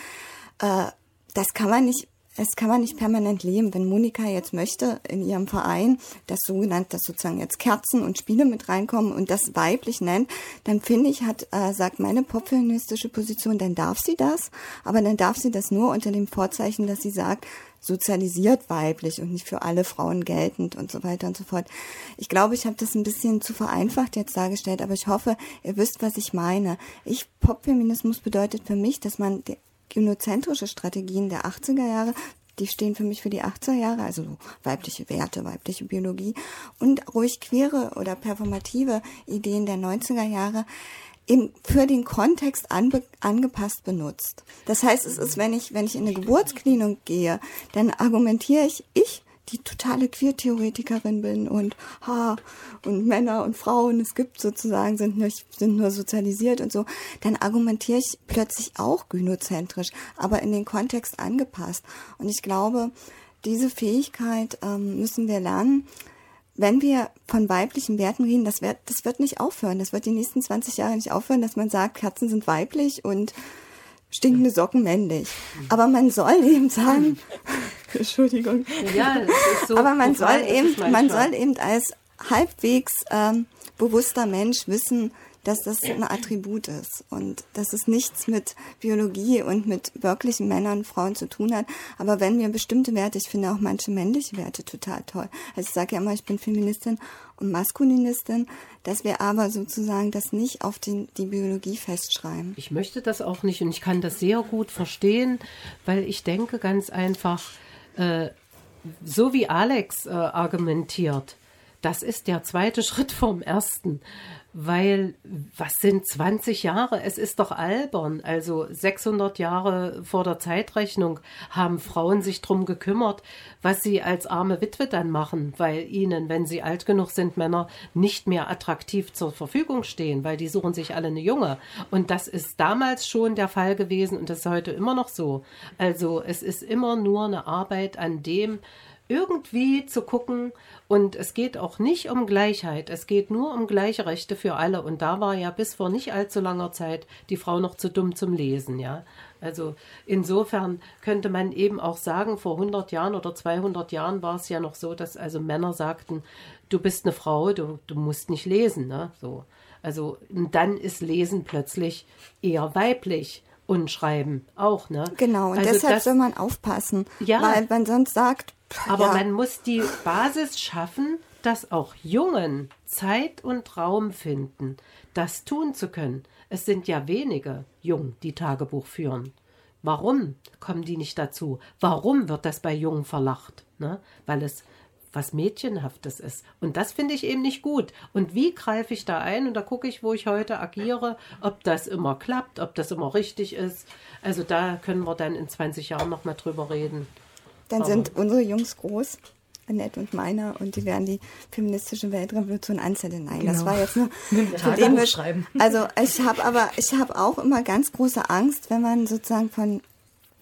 äh, das kann man nicht es kann man nicht permanent leben. Wenn Monika jetzt möchte in ihrem Verein, das sogenannte, dass sozusagen jetzt Kerzen und Spiele mit reinkommen und das weiblich nennt, dann finde ich, hat, äh, sagt meine popfeministische Position, dann darf sie das, aber dann darf sie das nur unter dem Vorzeichen, dass sie sagt, sozialisiert weiblich und nicht für alle Frauen geltend und so weiter und so fort. Ich glaube, ich habe das ein bisschen zu vereinfacht jetzt dargestellt, aber ich hoffe, ihr wisst, was ich meine. Ich Popfeminismus bedeutet für mich, dass man gynozentrische Strategien der 80er Jahre die stehen für mich für die 80er Jahre, also weibliche Werte, weibliche Biologie und ruhig queere oder performative Ideen der 90er Jahre eben für den Kontext anbe angepasst benutzt. Das heißt, es ist, wenn ich, wenn ich in eine Geburtsklinik gehe, dann argumentiere ich, ich die totale Queer-Theoretikerin bin und ha und Männer und Frauen, es gibt sozusagen, sind nur, sind nur sozialisiert und so, dann argumentiere ich plötzlich auch gynozentrisch, aber in den Kontext angepasst. Und ich glaube, diese Fähigkeit ähm, müssen wir lernen, wenn wir von weiblichen Werten reden, das wird, das wird nicht aufhören. Das wird die nächsten 20 Jahre nicht aufhören, dass man sagt, Katzen sind weiblich und stinkende Socken männlich. Aber man soll eben sagen, <laughs> Entschuldigung. Ja, so aber man soll eben, man soll eben als halbwegs ähm, bewusster Mensch wissen, dass das ein Attribut ist und dass es nichts mit Biologie und mit wirklichen Männern und Frauen zu tun hat. Aber wenn wir bestimmte Werte, ich finde auch manche männliche Werte total toll. Also ich sage ja immer, ich bin Feministin Maskulinistin, dass wir aber sozusagen das nicht auf den, die Biologie festschreiben. Ich möchte das auch nicht und ich kann das sehr gut verstehen, weil ich denke ganz einfach, äh, so wie Alex äh, argumentiert, das ist der zweite <laughs> Schritt vom ersten weil was sind 20 Jahre? Es ist doch albern. Also 600 Jahre vor der Zeitrechnung haben Frauen sich drum gekümmert, was sie als arme Witwe dann machen, weil ihnen, wenn sie alt genug sind, Männer nicht mehr attraktiv zur Verfügung stehen, weil die suchen sich alle eine Junge. Und das ist damals schon der Fall gewesen und das ist heute immer noch so. Also es ist immer nur eine Arbeit an dem, irgendwie zu gucken. Und es geht auch nicht um Gleichheit, es geht nur um gleiche Rechte für alle. Und da war ja bis vor nicht allzu langer Zeit die Frau noch zu dumm zum Lesen, ja. Also insofern könnte man eben auch sagen, vor 100 Jahren oder 200 Jahren war es ja noch so, dass also Männer sagten, du bist eine Frau, du, du musst nicht lesen, ne? So. Also dann ist Lesen plötzlich eher weiblich und Schreiben auch, ne? Genau, und also deshalb das, soll man aufpassen, ja, weil man sonst sagt, aber ja. man muss die Basis schaffen, dass auch Jungen Zeit und Raum finden, das tun zu können. Es sind ja wenige Jungen, die Tagebuch führen. Warum kommen die nicht dazu? Warum wird das bei Jungen verlacht? Ne? Weil es was Mädchenhaftes ist. Und das finde ich eben nicht gut. Und wie greife ich da ein? Und da gucke ich, wo ich heute agiere, ob das immer klappt, ob das immer richtig ist. Also da können wir dann in 20 Jahren nochmal drüber reden. Dann sind unsere Jungs groß, Annette und meiner, und die werden die feministische Weltrevolution anzetteln. Nein, genau. das war jetzt nur <laughs> zu dem schreiben. <laughs> Also ich habe aber, ich habe auch immer ganz große Angst, wenn man sozusagen von,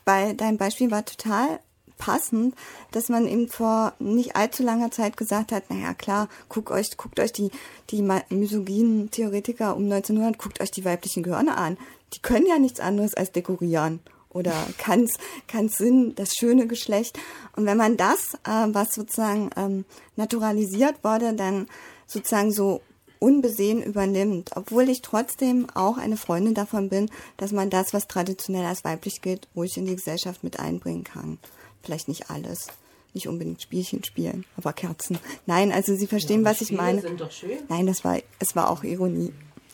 bei deinem Beispiel war total passend, dass man eben vor nicht allzu langer Zeit gesagt hat, naja klar, guckt euch, guckt euch die, die misogynen Theoretiker um 1900, guckt euch die weiblichen Gehörner an. Die können ja nichts anderes als dekorieren oder <laughs> kann's kann's Sinn, das schöne Geschlecht. Und wenn man das, äh, was sozusagen ähm, naturalisiert wurde, dann sozusagen so unbesehen übernimmt, obwohl ich trotzdem auch eine Freundin davon bin, dass man das, was traditionell als weiblich gilt, ruhig in die Gesellschaft mit einbringen kann. Vielleicht nicht alles. Nicht unbedingt Spielchen spielen, aber Kerzen. Nein, also Sie verstehen, ja, was Spiele ich meine. Sind doch schön. Nein, das war, es war auch Ironie.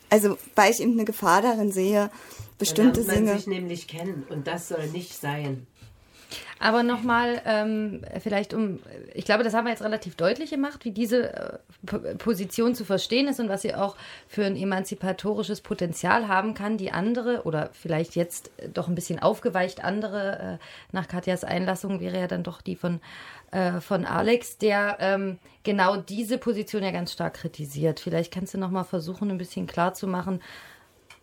Also, weil ich eben eine Gefahr darin sehe, bestimmte lernt man sich nämlich kennen und das soll nicht sein. Aber nochmal, ähm, vielleicht um, ich glaube, das haben wir jetzt relativ deutlich gemacht, wie diese äh, Position zu verstehen ist und was sie auch für ein emanzipatorisches Potenzial haben kann. Die andere, oder vielleicht jetzt doch ein bisschen aufgeweicht andere, äh, nach Katjas Einlassung wäre ja dann doch die von, äh, von Alex, der ähm, genau diese Position ja ganz stark kritisiert. Vielleicht kannst du nochmal versuchen, ein bisschen klar zu machen,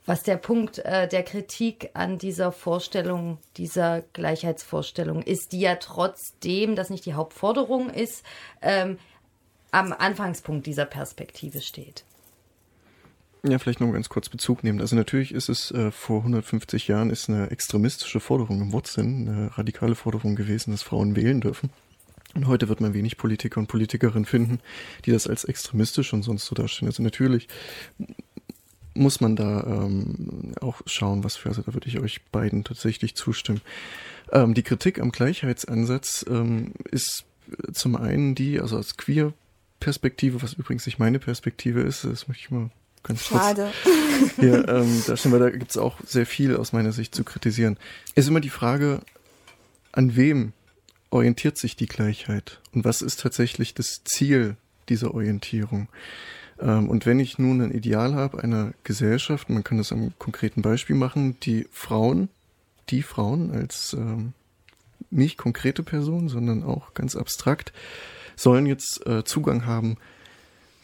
was der Punkt äh, der Kritik an dieser Vorstellung, dieser Gleichheitsvorstellung ist, die ja trotzdem, das nicht die Hauptforderung ist, ähm, am Anfangspunkt dieser Perspektive steht. Ja, vielleicht noch ganz kurz Bezug nehmen. Also natürlich ist es äh, vor 150 Jahren ist eine extremistische Forderung im Wortsinn, eine radikale Forderung gewesen, dass Frauen wählen dürfen. Und heute wird man wenig Politiker und Politikerinnen finden, die das als extremistisch und sonst so darstellen. Also natürlich muss man da ähm, auch schauen, was für, also da würde ich euch beiden tatsächlich zustimmen. Ähm, die Kritik am Gleichheitsansatz ähm, ist zum einen die, also als Queer-Perspektive, was übrigens nicht meine Perspektive ist, das möchte ich mal ganz Schade. kurz <laughs> hier ähm, darstellen, weil da gibt es auch sehr viel aus meiner Sicht zu kritisieren. Ist immer die Frage, an wem orientiert sich die Gleichheit und was ist tatsächlich das Ziel dieser Orientierung? Ähm, und wenn ich nun ein Ideal habe einer Gesellschaft, man kann das am konkreten Beispiel machen, die Frauen, die Frauen als ähm, nicht konkrete Personen, sondern auch ganz abstrakt, sollen jetzt äh, Zugang haben,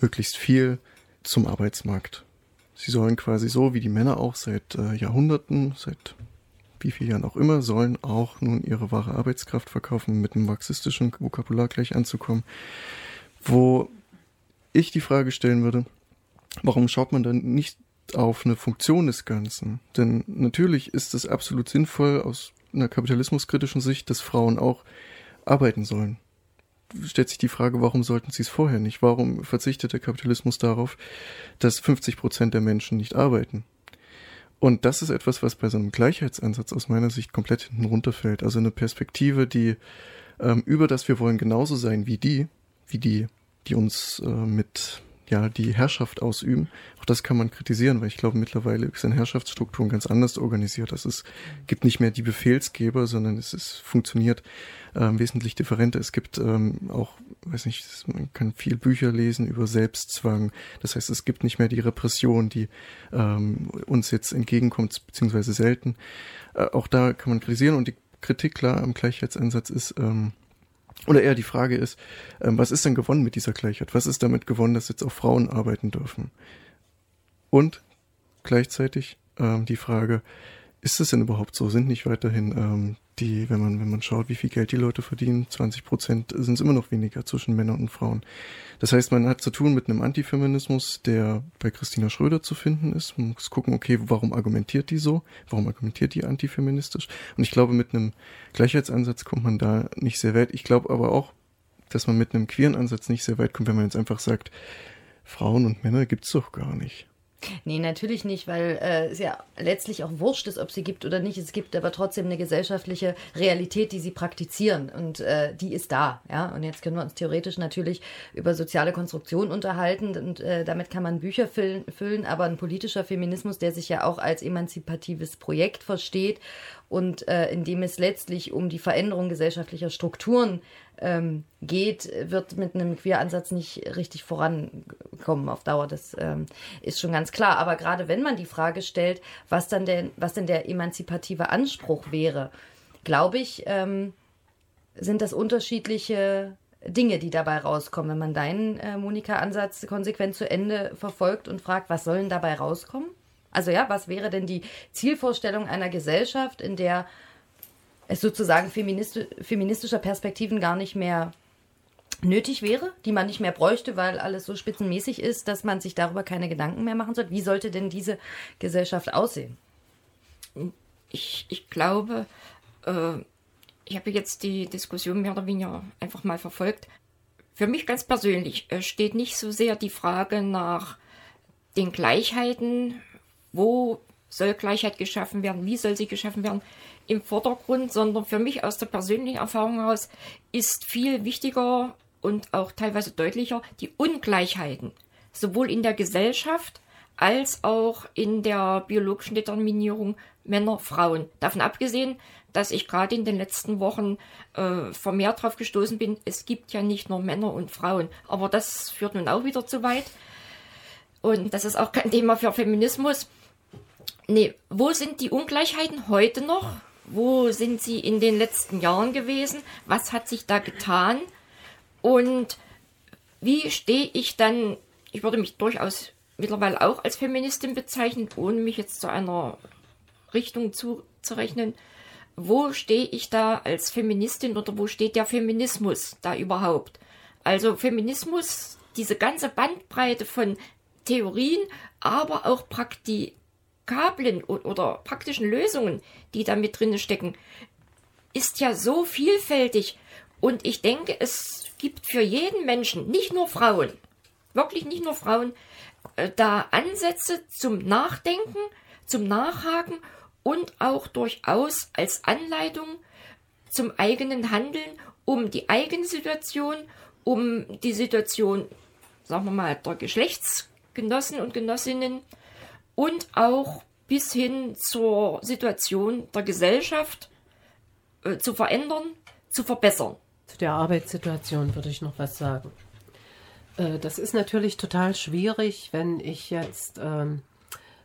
möglichst viel zum Arbeitsmarkt. Sie sollen quasi so wie die Männer auch seit äh, Jahrhunderten, seit wie vielen Jahren auch immer, sollen auch nun ihre wahre Arbeitskraft verkaufen, mit einem marxistischen Vokabular gleich anzukommen, wo ich die Frage stellen würde, warum schaut man dann nicht auf eine Funktion des Ganzen? Denn natürlich ist es absolut sinnvoll aus einer kapitalismuskritischen Sicht, dass Frauen auch arbeiten sollen. Stellt sich die Frage, warum sollten sie es vorher nicht? Warum verzichtet der Kapitalismus darauf, dass 50 Prozent der Menschen nicht arbeiten? Und das ist etwas, was bei so einem Gleichheitsansatz aus meiner Sicht komplett hinten runterfällt. Also eine Perspektive, die ähm, über das wir wollen genauso sein wie die, wie die die uns äh, mit ja die Herrschaft ausüben. Auch das kann man kritisieren, weil ich glaube, mittlerweile sind Herrschaftsstrukturen ganz anders organisiert. Also es gibt nicht mehr die Befehlsgeber, sondern es ist, funktioniert ähm, wesentlich differenter. Es gibt ähm, auch, weiß nicht, man kann viel Bücher lesen über Selbstzwang. Das heißt, es gibt nicht mehr die Repression, die ähm, uns jetzt entgegenkommt, beziehungsweise selten. Äh, auch da kann man kritisieren und die Kritik klar am Gleichheitsansatz ist, ähm, oder eher die Frage ist, ähm, was ist denn gewonnen mit dieser Gleichheit? Was ist damit gewonnen, dass jetzt auch Frauen arbeiten dürfen? Und gleichzeitig ähm, die Frage, ist es denn überhaupt so? Sind nicht weiterhin ähm, die, wenn man, wenn man schaut, wie viel Geld die Leute verdienen, 20 Prozent sind es immer noch weniger zwischen Männern und Frauen. Das heißt, man hat zu tun mit einem Antifeminismus, der bei Christina Schröder zu finden ist. Man muss gucken, okay, warum argumentiert die so? Warum argumentiert die antifeministisch? Und ich glaube, mit einem Gleichheitsansatz kommt man da nicht sehr weit. Ich glaube aber auch, dass man mit einem queeren Ansatz nicht sehr weit kommt, wenn man jetzt einfach sagt, Frauen und Männer gibt's doch gar nicht. Nee, natürlich nicht, weil äh, es ja letztlich auch wurscht ist, ob sie gibt oder nicht. Es gibt aber trotzdem eine gesellschaftliche Realität, die sie praktizieren und äh, die ist da. Ja, und jetzt können wir uns theoretisch natürlich über soziale Konstruktion unterhalten und äh, damit kann man Bücher füllen, füllen, aber ein politischer Feminismus, der sich ja auch als emanzipatives Projekt versteht und äh, in dem es letztlich um die Veränderung gesellschaftlicher Strukturen ähm, geht, wird mit einem Queer-Ansatz nicht richtig vorankommen auf Dauer. Das ähm, ist schon ganz klar. Aber gerade wenn man die Frage stellt, was dann denn, was denn der emanzipative Anspruch wäre, glaube ich, ähm, sind das unterschiedliche Dinge, die dabei rauskommen. Wenn man deinen, äh, Monika-Ansatz konsequent zu Ende verfolgt und fragt, was sollen dabei rauskommen? Also ja, was wäre denn die Zielvorstellung einer Gesellschaft, in der es sozusagen feministi feministischer Perspektiven gar nicht mehr nötig wäre, die man nicht mehr bräuchte, weil alles so spitzenmäßig ist, dass man sich darüber keine Gedanken mehr machen sollte. Wie sollte denn diese Gesellschaft aussehen? Ich, ich glaube, äh, ich habe jetzt die Diskussion mehr oder weniger einfach mal verfolgt. Für mich ganz persönlich äh, steht nicht so sehr die Frage nach den Gleichheiten, wo soll Gleichheit geschaffen werden, wie soll sie geschaffen werden, im Vordergrund, sondern für mich aus der persönlichen Erfahrung heraus ist viel wichtiger und auch teilweise deutlicher die Ungleichheiten, sowohl in der Gesellschaft als auch in der biologischen Determinierung Männer, Frauen. Davon abgesehen, dass ich gerade in den letzten Wochen äh, vermehrt darauf gestoßen bin, es gibt ja nicht nur Männer und Frauen. Aber das führt nun auch wieder zu weit. Und das ist auch kein Thema für Feminismus. Nee, wo sind die Ungleichheiten heute noch? Wo sind sie in den letzten Jahren gewesen? Was hat sich da getan? Und wie stehe ich dann, ich würde mich durchaus mittlerweile auch als Feministin bezeichnen, ohne mich jetzt zu einer Richtung zuzurechnen. Wo stehe ich da als Feministin oder wo steht der Feminismus da überhaupt? Also Feminismus, diese ganze Bandbreite von Theorien, aber auch praktikablen oder praktischen Lösungen, die da mit drin stecken, ist ja so vielfältig. Und ich denke, es gibt für jeden Menschen, nicht nur Frauen, wirklich nicht nur Frauen, äh, da Ansätze zum Nachdenken, zum Nachhaken und auch durchaus als Anleitung zum eigenen Handeln, um die eigene Situation, um die Situation, sagen wir mal, der Geschlechtsgenossen und Genossinnen und auch bis hin zur Situation der Gesellschaft äh, zu verändern, zu verbessern. Zu der Arbeitssituation würde ich noch was sagen. Äh, das ist natürlich total schwierig, wenn ich jetzt ähm,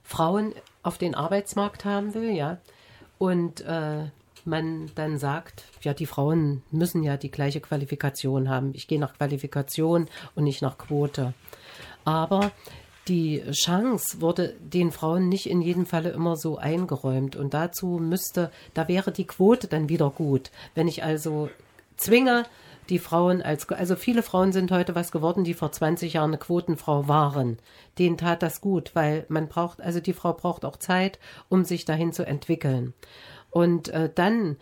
Frauen auf den Arbeitsmarkt haben will, ja, und äh, man dann sagt, ja, die Frauen müssen ja die gleiche Qualifikation haben. Ich gehe nach Qualifikation und nicht nach Quote. Aber die Chance wurde den Frauen nicht in jedem Falle immer so eingeräumt. Und dazu müsste, da wäre die Quote dann wieder gut. Wenn ich also zwinge, die Frauen als, also viele Frauen sind heute was geworden, die vor 20 Jahren eine Quotenfrau waren. Denen tat das gut, weil man braucht, also die Frau braucht auch Zeit, um sich dahin zu entwickeln. Und äh, dann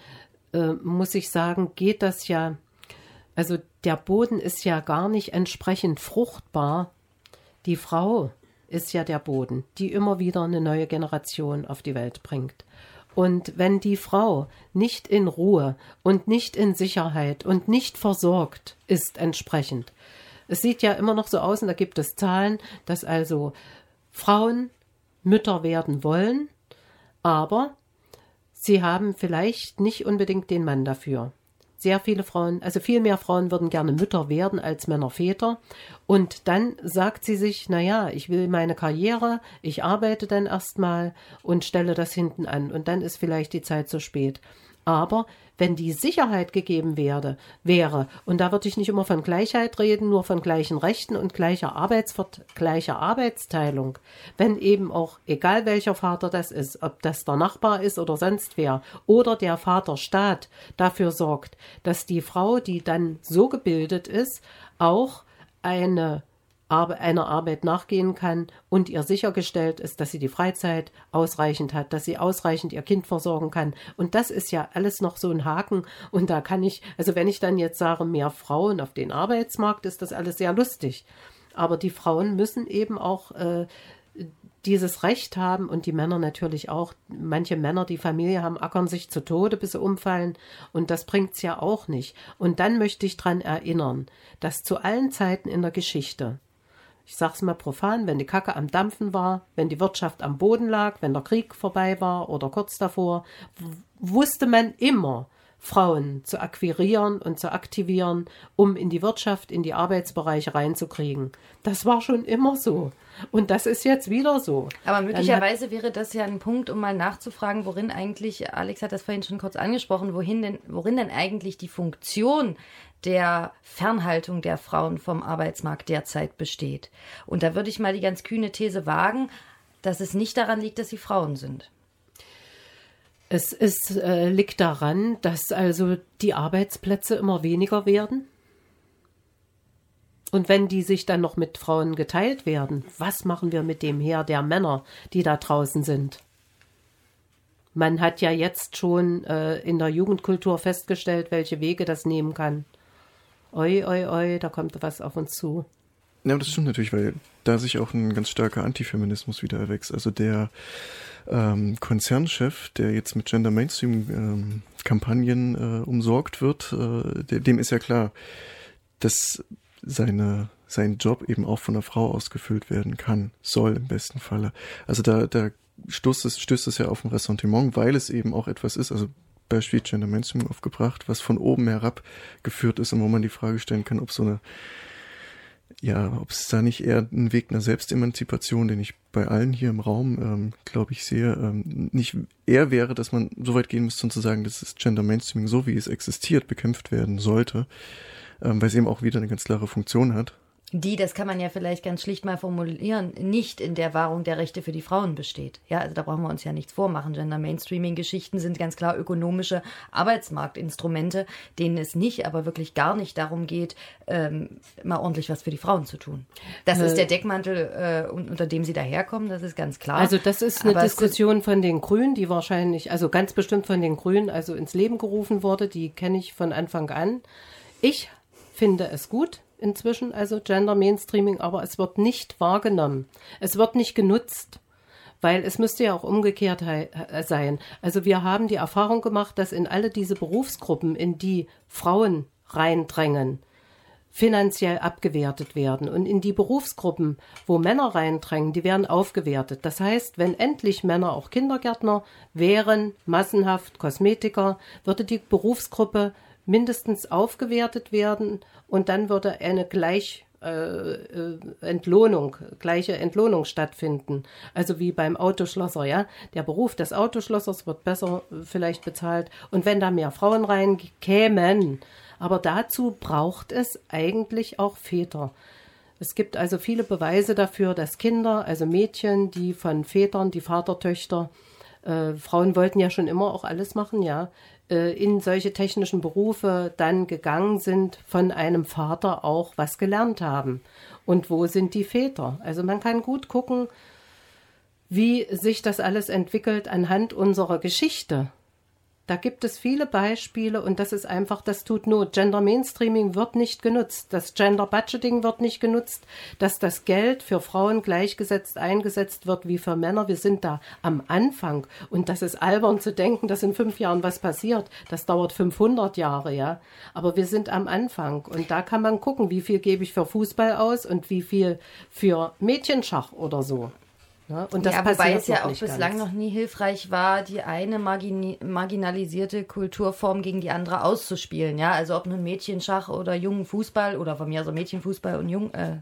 äh, muss ich sagen, geht das ja, also der Boden ist ja gar nicht entsprechend fruchtbar. Die Frau ist ja der Boden, die immer wieder eine neue Generation auf die Welt bringt. Und wenn die Frau nicht in Ruhe und nicht in Sicherheit und nicht versorgt ist entsprechend, es sieht ja immer noch so aus, und da gibt es Zahlen, dass also Frauen Mütter werden wollen, aber sie haben vielleicht nicht unbedingt den Mann dafür sehr viele Frauen, also viel mehr Frauen würden gerne Mütter werden als Männer Väter. Und dann sagt sie sich, na ja, ich will meine Karriere, ich arbeite dann erstmal und stelle das hinten an. Und dann ist vielleicht die Zeit zu spät. Aber wenn die Sicherheit gegeben werde, wäre, und da würde ich nicht immer von Gleichheit reden, nur von gleichen Rechten und gleicher, Arbeitsvert gleicher Arbeitsteilung, wenn eben auch, egal welcher Vater das ist, ob das der Nachbar ist oder sonst wer, oder der Vaterstaat dafür sorgt, dass die Frau, die dann so gebildet ist, auch eine einer Arbeit nachgehen kann und ihr sichergestellt ist, dass sie die Freizeit ausreichend hat, dass sie ausreichend ihr Kind versorgen kann. Und das ist ja alles noch so ein Haken. Und da kann ich, also wenn ich dann jetzt sage, mehr Frauen auf den Arbeitsmarkt, ist das alles sehr lustig. Aber die Frauen müssen eben auch äh, dieses Recht haben und die Männer natürlich auch. Manche Männer, die Familie haben, ackern sich zu Tode, bis sie umfallen. Und das bringt's ja auch nicht. Und dann möchte ich dran erinnern, dass zu allen Zeiten in der Geschichte ich sag's mal profan, wenn die Kacke am Dampfen war, wenn die Wirtschaft am Boden lag, wenn der Krieg vorbei war oder kurz davor, wusste man immer, Frauen zu akquirieren und zu aktivieren, um in die Wirtschaft, in die Arbeitsbereiche reinzukriegen. Das war schon immer so. Und das ist jetzt wieder so. Aber möglicherweise wäre das ja ein Punkt, um mal nachzufragen, worin eigentlich, Alex hat das vorhin schon kurz angesprochen, wohin denn, worin denn eigentlich die Funktion der Fernhaltung der Frauen vom Arbeitsmarkt derzeit besteht. Und da würde ich mal die ganz kühne These wagen, dass es nicht daran liegt, dass sie Frauen sind. Es ist, äh, liegt daran, dass also die Arbeitsplätze immer weniger werden. Und wenn die sich dann noch mit Frauen geteilt werden, was machen wir mit dem Heer der Männer, die da draußen sind? Man hat ja jetzt schon äh, in der Jugendkultur festgestellt, welche Wege das nehmen kann oi, oi, oi, da kommt was auf uns zu. Ja, das stimmt natürlich, weil da sich auch ein ganz starker Antifeminismus wieder erwächst. Also der ähm, Konzernchef, der jetzt mit Gender Mainstream ähm, Kampagnen äh, umsorgt wird, äh, dem ist ja klar, dass seine sein Job eben auch von einer Frau ausgefüllt werden kann, soll im besten Falle. Also da, da stößt es, stößt es ja auf ein Ressentiment, weil es eben auch etwas ist, also Beispiel Gender Mainstream aufgebracht, was von oben herab geführt ist und wo man die Frage stellen kann, ob so eine ja, ob es da nicht eher ein Weg einer Selbstemanzipation, den ich bei allen hier im Raum, ähm, glaube ich, sehe, ähm, nicht eher wäre, dass man so weit gehen müsste, um zu sagen, dass das Gender Mainstreaming, so wie es existiert, bekämpft werden sollte, ähm, weil es eben auch wieder eine ganz klare Funktion hat die, das kann man ja vielleicht ganz schlicht mal formulieren, nicht in der Wahrung der Rechte für die Frauen besteht. Ja, also da brauchen wir uns ja nichts vormachen. Gender Mainstreaming Geschichten sind ganz klar ökonomische Arbeitsmarktinstrumente, denen es nicht, aber wirklich gar nicht darum geht, ähm, mal ordentlich was für die Frauen zu tun. Das äh, ist der Deckmantel, äh, unter dem sie daherkommen, das ist ganz klar. Also das ist eine aber Diskussion von den Grünen, die wahrscheinlich, also ganz bestimmt von den Grünen, also ins Leben gerufen wurde, die kenne ich von Anfang an. Ich finde es gut, inzwischen, also Gender Mainstreaming, aber es wird nicht wahrgenommen. Es wird nicht genutzt. Weil es müsste ja auch umgekehrt sein. Also wir haben die Erfahrung gemacht, dass in alle diese Berufsgruppen, in die Frauen reindrängen, finanziell abgewertet werden. Und in die Berufsgruppen, wo Männer reindrängen, die werden aufgewertet. Das heißt, wenn endlich Männer auch Kindergärtner wären, massenhaft Kosmetiker, würde die Berufsgruppe mindestens aufgewertet werden und dann würde eine gleich äh, äh, Entlohnung, gleiche Entlohnung stattfinden. Also wie beim Autoschlosser, ja. Der Beruf des Autoschlossers wird besser äh, vielleicht bezahlt. Und wenn da mehr Frauen reinkämen, aber dazu braucht es eigentlich auch Väter. Es gibt also viele Beweise dafür, dass Kinder, also Mädchen, die von Vätern, die Vatertöchter, äh, Frauen wollten ja schon immer auch alles machen, ja, äh, in solche technischen Berufe dann gegangen sind, von einem Vater auch was gelernt haben. Und wo sind die Väter? Also man kann gut gucken, wie sich das alles entwickelt anhand unserer Geschichte. Da gibt es viele Beispiele und das ist einfach, das tut Not. Gender Mainstreaming wird nicht genutzt. Das Gender Budgeting wird nicht genutzt. Dass das Geld für Frauen gleichgesetzt eingesetzt wird wie für Männer. Wir sind da am Anfang. Und das ist albern zu denken, dass in fünf Jahren was passiert. Das dauert 500 Jahre, ja. Aber wir sind am Anfang. Und da kann man gucken, wie viel gebe ich für Fußball aus und wie viel für Mädchenschach oder so. Ne? Und das ja, wobei es ja auch bislang ganz. noch nie hilfreich war, die eine margin marginalisierte Kulturform gegen die andere auszuspielen. Ja, also ob nun Mädchenschach oder jungen Fußball oder von mir so Mädchenfußball und Jung, äh,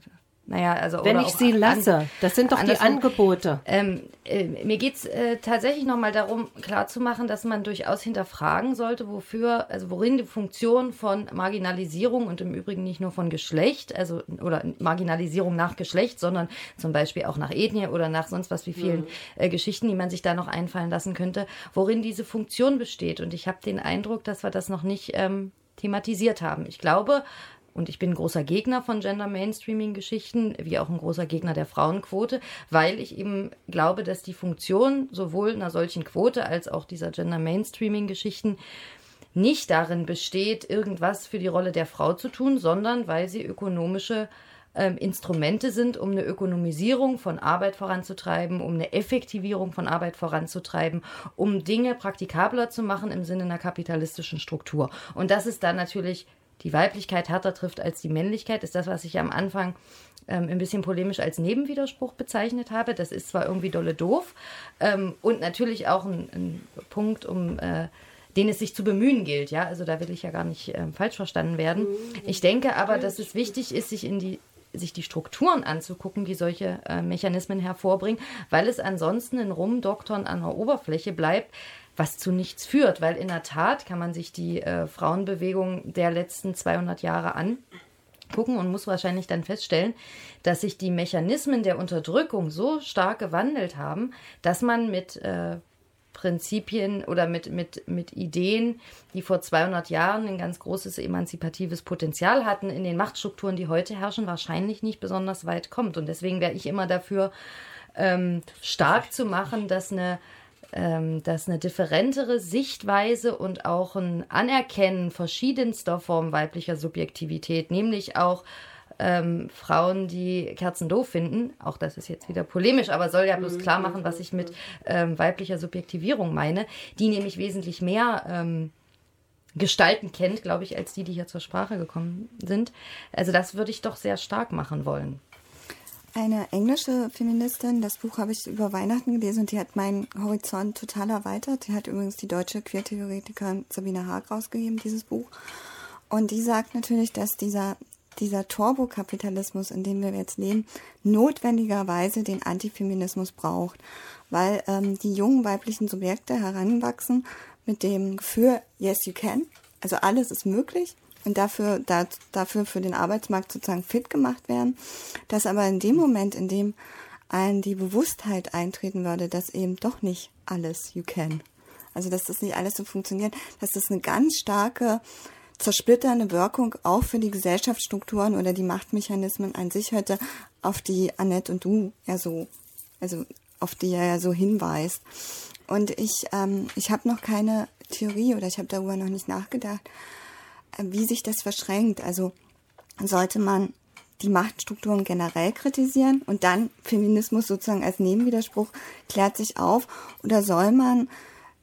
naja, also wenn ich sie lasse, an, das sind doch die Angebote. Ähm, äh, mir geht es äh, tatsächlich nochmal darum, klarzumachen, dass man durchaus hinterfragen sollte, wofür, also worin die Funktion von Marginalisierung und im Übrigen nicht nur von Geschlecht, also oder Marginalisierung nach Geschlecht, sondern zum Beispiel auch nach Ethnie oder nach sonst was wie vielen mhm. äh, Geschichten, die man sich da noch einfallen lassen könnte, worin diese Funktion besteht. Und ich habe den Eindruck, dass wir das noch nicht ähm, thematisiert haben. Ich glaube, und ich bin ein großer Gegner von Gender Mainstreaming Geschichten, wie auch ein großer Gegner der Frauenquote, weil ich eben glaube, dass die Funktion sowohl einer solchen Quote als auch dieser Gender Mainstreaming Geschichten nicht darin besteht, irgendwas für die Rolle der Frau zu tun, sondern weil sie ökonomische ähm, Instrumente sind, um eine Ökonomisierung von Arbeit voranzutreiben, um eine Effektivierung von Arbeit voranzutreiben, um Dinge praktikabler zu machen im Sinne einer kapitalistischen Struktur. Und das ist dann natürlich die Weiblichkeit härter trifft als die Männlichkeit, ist das, was ich am Anfang ähm, ein bisschen polemisch als Nebenwiderspruch bezeichnet habe. Das ist zwar irgendwie dolle doof ähm, und natürlich auch ein, ein Punkt, um äh, den es sich zu bemühen gilt. Ja, also da will ich ja gar nicht äh, falsch verstanden werden. Ich denke aber, dass es wichtig ist, sich in die sich die Strukturen anzugucken, die solche äh, Mechanismen hervorbringen, weil es ansonsten ein Rumdoktern an der Oberfläche bleibt, was zu nichts führt, weil in der Tat kann man sich die äh, Frauenbewegung der letzten 200 Jahre angucken und muss wahrscheinlich dann feststellen, dass sich die Mechanismen der Unterdrückung so stark gewandelt haben, dass man mit äh, Prinzipien oder mit, mit, mit Ideen, die vor 200 Jahren ein ganz großes emanzipatives Potenzial hatten, in den Machtstrukturen, die heute herrschen, wahrscheinlich nicht besonders weit kommt. Und deswegen wäre ich immer dafür, ähm, stark zu machen, dass eine dass eine differentere Sichtweise und auch ein Anerkennen verschiedenster Formen weiblicher Subjektivität, nämlich auch ähm, Frauen, die Kerzen doof finden, auch das ist jetzt wieder polemisch, aber soll ja bloß mhm. klar machen, was ich mit ähm, weiblicher Subjektivierung meine, die nämlich wesentlich mehr ähm, Gestalten kennt, glaube ich, als die, die hier zur Sprache gekommen sind. Also das würde ich doch sehr stark machen wollen. Eine englische Feministin, das Buch habe ich über Weihnachten gelesen und die hat meinen Horizont total erweitert. Die hat übrigens die deutsche Queertheoretikerin Sabine Haag rausgegeben, dieses Buch. Und die sagt natürlich, dass dieser, dieser Turbokapitalismus, in dem wir jetzt leben, notwendigerweise den Antifeminismus braucht. Weil ähm, die jungen weiblichen Subjekte heranwachsen mit dem Gefühl, yes, you can. Also alles ist möglich dafür, da, dafür für den Arbeitsmarkt sozusagen fit gemacht werden. Dass aber in dem Moment, in dem ein die Bewusstheit eintreten würde, dass eben doch nicht alles you can. Also dass das nicht alles so funktioniert, dass das eine ganz starke zersplitternde Wirkung auch für die Gesellschaftsstrukturen oder die Machtmechanismen an sich hätte, auf die Annette und du ja so, also auf die er ja so hinweist. Und ich, ähm, ich habe noch keine Theorie oder ich habe darüber noch nicht nachgedacht, wie sich das verschränkt. Also sollte man die Machtstrukturen generell kritisieren und dann Feminismus sozusagen als Nebenwiderspruch klärt sich auf oder soll man,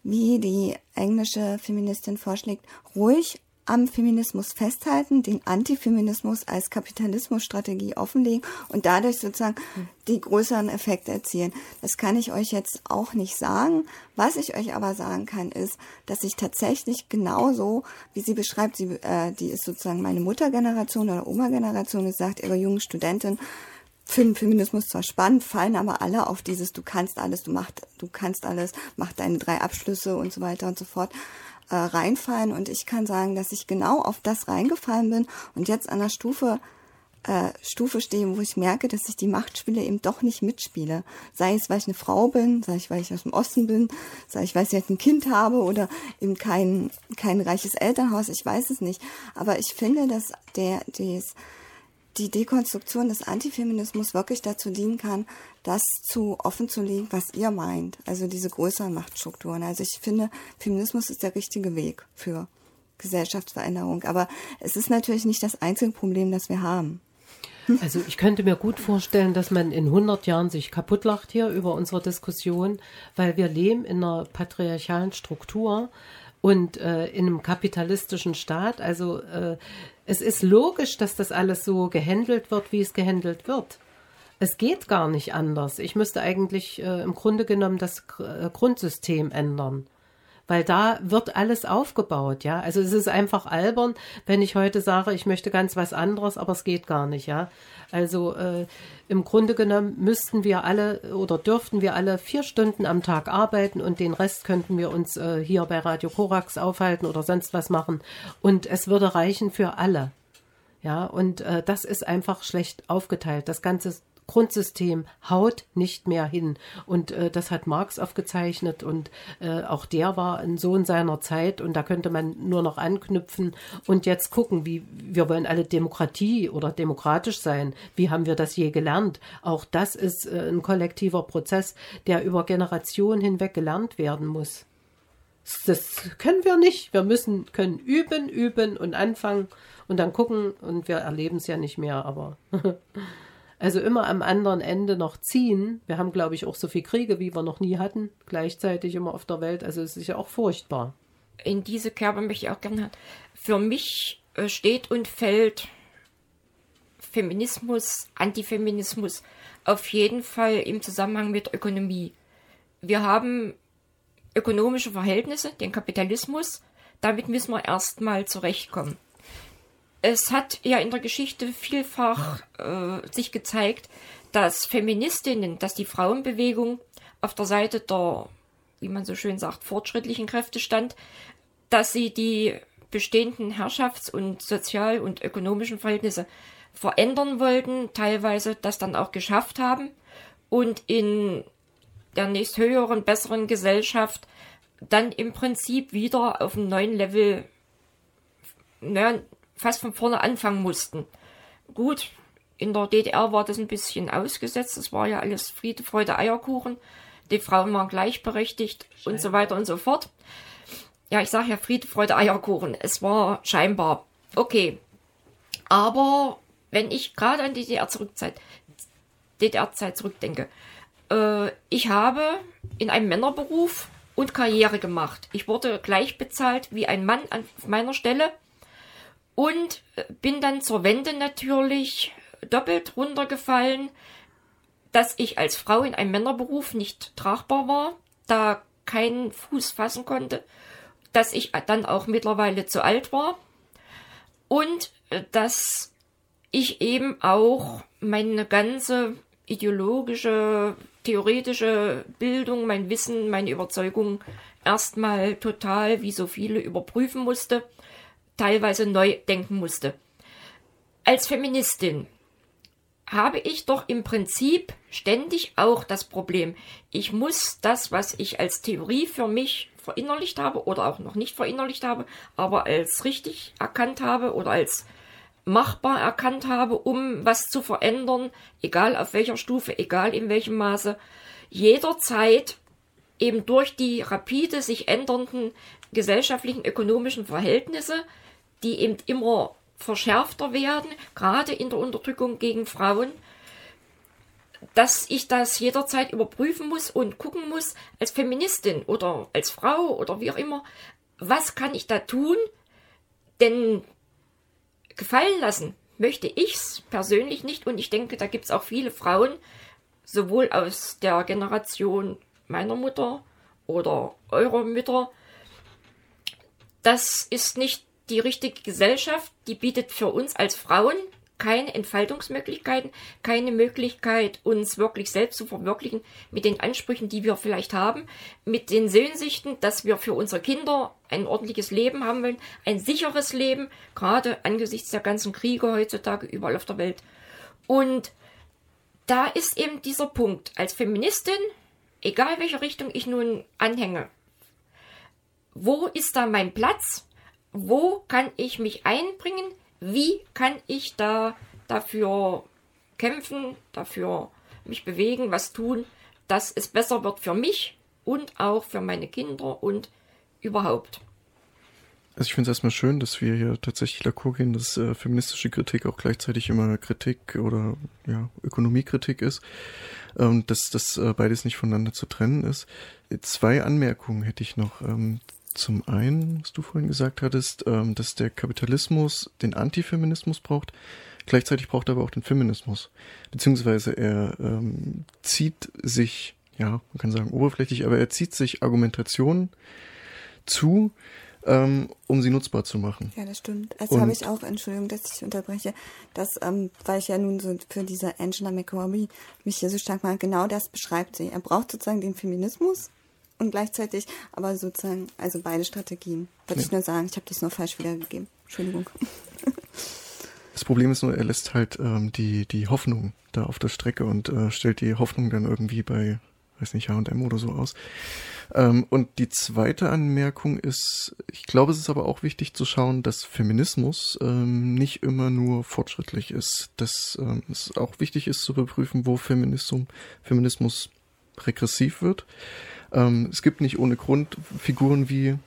wie die englische Feministin vorschlägt, ruhig am Feminismus festhalten, den Antifeminismus als Kapitalismusstrategie offenlegen und dadurch sozusagen die größeren Effekte erzielen. Das kann ich euch jetzt auch nicht sagen. Was ich euch aber sagen kann, ist, dass ich tatsächlich genauso, wie sie beschreibt, sie, äh, die ist sozusagen meine Muttergeneration oder Oma-Generation, sagt ihre jungen Studentin, finden Feminismus zwar spannend, fallen aber alle auf dieses, du kannst alles, du machst, du kannst alles, mach deine drei Abschlüsse und so weiter und so fort äh, reinfallen. Und ich kann sagen, dass ich genau auf das reingefallen bin und jetzt an der Stufe äh, Stufe stehe, wo ich merke, dass ich die Machtspiele eben doch nicht mitspiele. Sei es, weil ich eine Frau bin, sei es, weil ich aus dem Osten bin, sei es, weil ich jetzt ein Kind habe oder eben kein, kein reiches Elternhaus, ich weiß es nicht. Aber ich finde, dass der, des, die Dekonstruktion des Antifeminismus wirklich dazu dienen kann, das zu offen zu legen, was ihr meint. Also diese größeren Machtstrukturen. Also ich finde, Feminismus ist der richtige Weg für Gesellschaftsveränderung. Aber es ist natürlich nicht das einzige Problem, das wir haben. Also ich könnte mir gut vorstellen, dass man in 100 Jahren sich kaputtlacht hier über unsere Diskussion, weil wir leben in einer patriarchalen Struktur und äh, in einem kapitalistischen Staat. Also äh, es ist logisch, dass das alles so gehandelt wird, wie es gehandelt wird. Es geht gar nicht anders. Ich müsste eigentlich äh, im Grunde genommen das äh, Grundsystem ändern weil da wird alles aufgebaut, ja. Also es ist einfach albern, wenn ich heute sage, ich möchte ganz was anderes, aber es geht gar nicht, ja. Also äh, im Grunde genommen müssten wir alle oder dürften wir alle vier Stunden am Tag arbeiten und den Rest könnten wir uns äh, hier bei Radio Korax aufhalten oder sonst was machen und es würde reichen für alle. Ja, und äh, das ist einfach schlecht aufgeteilt. Das ganze Grundsystem haut nicht mehr hin. Und äh, das hat Marx aufgezeichnet und äh, auch der war ein Sohn seiner Zeit und da könnte man nur noch anknüpfen und jetzt gucken, wie wir wollen alle Demokratie oder demokratisch sein. Wie haben wir das je gelernt? Auch das ist äh, ein kollektiver Prozess, der über Generationen hinweg gelernt werden muss. Das können wir nicht. Wir müssen, können üben, üben und anfangen und dann gucken und wir erleben es ja nicht mehr, aber <laughs> Also immer am anderen Ende noch ziehen. Wir haben, glaube ich, auch so viel Kriege, wie wir noch nie hatten, gleichzeitig immer auf der Welt. Also es ist ja auch furchtbar. In diese Kerbe möchte ich auch gerne. Für mich äh, steht und fällt Feminismus, Antifeminismus auf jeden Fall im Zusammenhang mit Ökonomie. Wir haben ökonomische Verhältnisse, den Kapitalismus. Damit müssen wir erstmal zurechtkommen es hat ja in der Geschichte vielfach äh, sich gezeigt, dass Feministinnen, dass die Frauenbewegung auf der Seite der, wie man so schön sagt, fortschrittlichen Kräfte stand, dass sie die bestehenden Herrschafts- und sozial- und ökonomischen Verhältnisse verändern wollten, teilweise das dann auch geschafft haben und in der nächsthöheren, besseren Gesellschaft dann im Prinzip wieder auf einem neuen Level naja, fast von vorne anfangen mussten. Gut, in der DDR war das ein bisschen ausgesetzt. Es war ja alles Friede, Freude, Eierkuchen. Die Frauen waren gleichberechtigt Schein. und so weiter und so fort. Ja, ich sage ja Friede, Freude, Eierkuchen. Es war scheinbar okay. Aber wenn ich gerade an die DDR-Zeit DDR zurückdenke, äh, ich habe in einem Männerberuf und Karriere gemacht. Ich wurde gleich bezahlt wie ein Mann an meiner Stelle und äh, bin dann zur Wende natürlich doppelt runtergefallen, dass ich als Frau in einem Männerberuf nicht tragbar war, da keinen Fuß fassen konnte, dass ich dann auch mittlerweile zu alt war und äh, dass ich eben auch meine ganze ideologische, theoretische Bildung, mein Wissen, meine Überzeugung erstmal total, wie so viele, überprüfen musste, teilweise neu denken musste. Als Feministin habe ich doch im Prinzip ständig auch das Problem, ich muss das, was ich als Theorie für mich verinnerlicht habe oder auch noch nicht verinnerlicht habe, aber als richtig erkannt habe oder als machbar erkannt habe, um was zu verändern, egal auf welcher Stufe, egal in welchem Maße, jederzeit eben durch die rapide sich ändernden gesellschaftlichen, ökonomischen Verhältnisse, die eben immer verschärfter werden, gerade in der Unterdrückung gegen Frauen, dass ich das jederzeit überprüfen muss und gucken muss, als Feministin oder als Frau oder wie auch immer, was kann ich da tun? Denn gefallen lassen möchte ich's persönlich nicht und ich denke, da gibt's auch viele Frauen, sowohl aus der Generation meiner Mutter oder eurer Mütter. Das ist nicht die richtige Gesellschaft, die bietet für uns als Frauen keine Entfaltungsmöglichkeiten, keine Möglichkeit, uns wirklich selbst zu verwirklichen mit den Ansprüchen, die wir vielleicht haben, mit den Sehnsüchten, dass wir für unsere Kinder ein ordentliches Leben haben wollen, ein sicheres Leben, gerade angesichts der ganzen Kriege heutzutage überall auf der Welt. Und da ist eben dieser Punkt, als Feministin, egal welche Richtung ich nun anhänge, wo ist da mein Platz? Wo kann ich mich einbringen? wie kann ich da dafür kämpfen, dafür mich bewegen, was tun, dass es besser wird für mich und auch für meine Kinder und überhaupt. Also ich finde es erstmal schön, dass wir hier tatsächlich d'accord gehen, dass äh, feministische Kritik auch gleichzeitig immer Kritik oder ja, Ökonomiekritik ist, ähm, dass das äh, beides nicht voneinander zu trennen ist. Zwei Anmerkungen hätte ich noch. Ähm, zum einen, was du vorhin gesagt hattest, ähm, dass der Kapitalismus den Antifeminismus braucht. Gleichzeitig braucht er aber auch den Feminismus. Beziehungsweise er ähm, zieht sich, ja, man kann sagen oberflächlich, aber er zieht sich Argumentationen zu, ähm, um sie nutzbar zu machen. Ja, das stimmt. Also habe ich auch, Entschuldigung, dass ich unterbreche, dass, ähm, weil ich ja nun so für diese Angela McRobbie mich hier so stark mache, genau das beschreibt sie. Er braucht sozusagen den Feminismus, und gleichzeitig, aber sozusagen, also beide Strategien. Wollte ja. ich nur sagen, ich habe das nur falsch wiedergegeben. Entschuldigung. <laughs> Das Problem ist nur, er lässt halt ähm, die, die Hoffnung da auf der Strecke und äh, stellt die Hoffnung dann irgendwie bei, weiß nicht, H&M oder so aus. Ähm, und die zweite Anmerkung ist, ich glaube, es ist aber auch wichtig zu schauen, dass Feminismus ähm, nicht immer nur fortschrittlich ist. Dass ähm, es auch wichtig ist zu überprüfen, wo Feminismus, Feminismus regressiv wird ähm, es gibt nicht ohne Grund Figuren wie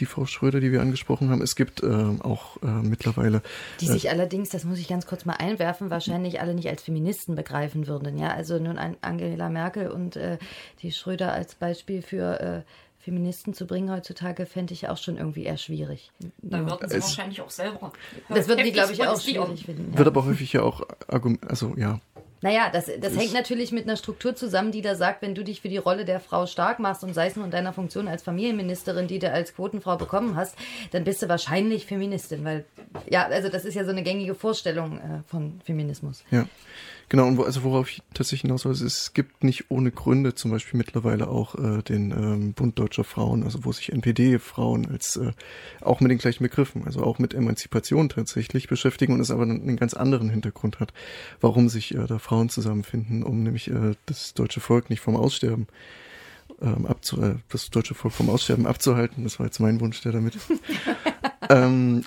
die Frau Schröder, die wir angesprochen haben. Es gibt äh, auch äh, mittlerweile. Die sich äh, allerdings, das muss ich ganz kurz mal einwerfen, wahrscheinlich alle nicht als Feministen begreifen würden. Ja, also nun Angela Merkel und äh, die Schröder als Beispiel für äh, Feministen zu bringen heutzutage, fände ich auch schon irgendwie eher schwierig. Da würden sie es, wahrscheinlich auch selber. Das würden die, glaube ich, auch schwierig finden. Ja. Wird aber häufig ja auch, also ja, naja, das, das hängt natürlich mit einer Struktur zusammen, die da sagt, wenn du dich für die Rolle der Frau stark machst und sei es nur in deiner Funktion als Familienministerin, die du als Quotenfrau bekommen hast, dann bist du wahrscheinlich Feministin, weil, ja, also das ist ja so eine gängige Vorstellung äh, von Feminismus. Ja. Genau, und wo, also worauf ich tatsächlich hinaus will, es gibt nicht ohne Gründe zum Beispiel mittlerweile auch äh, den ähm, Bund Deutscher Frauen, also wo sich NPD-Frauen als äh, auch mit den gleichen Begriffen, also auch mit Emanzipation tatsächlich beschäftigen und es aber einen, ganz anderen Hintergrund hat, warum sich äh, da Frauen zusammenfinden, um nämlich äh, das deutsche Volk nicht vom Aussterben ähm, abzu äh, das deutsche Volk vom Aussterben abzuhalten. Das war jetzt mein Wunsch, der damit. <laughs> ähm,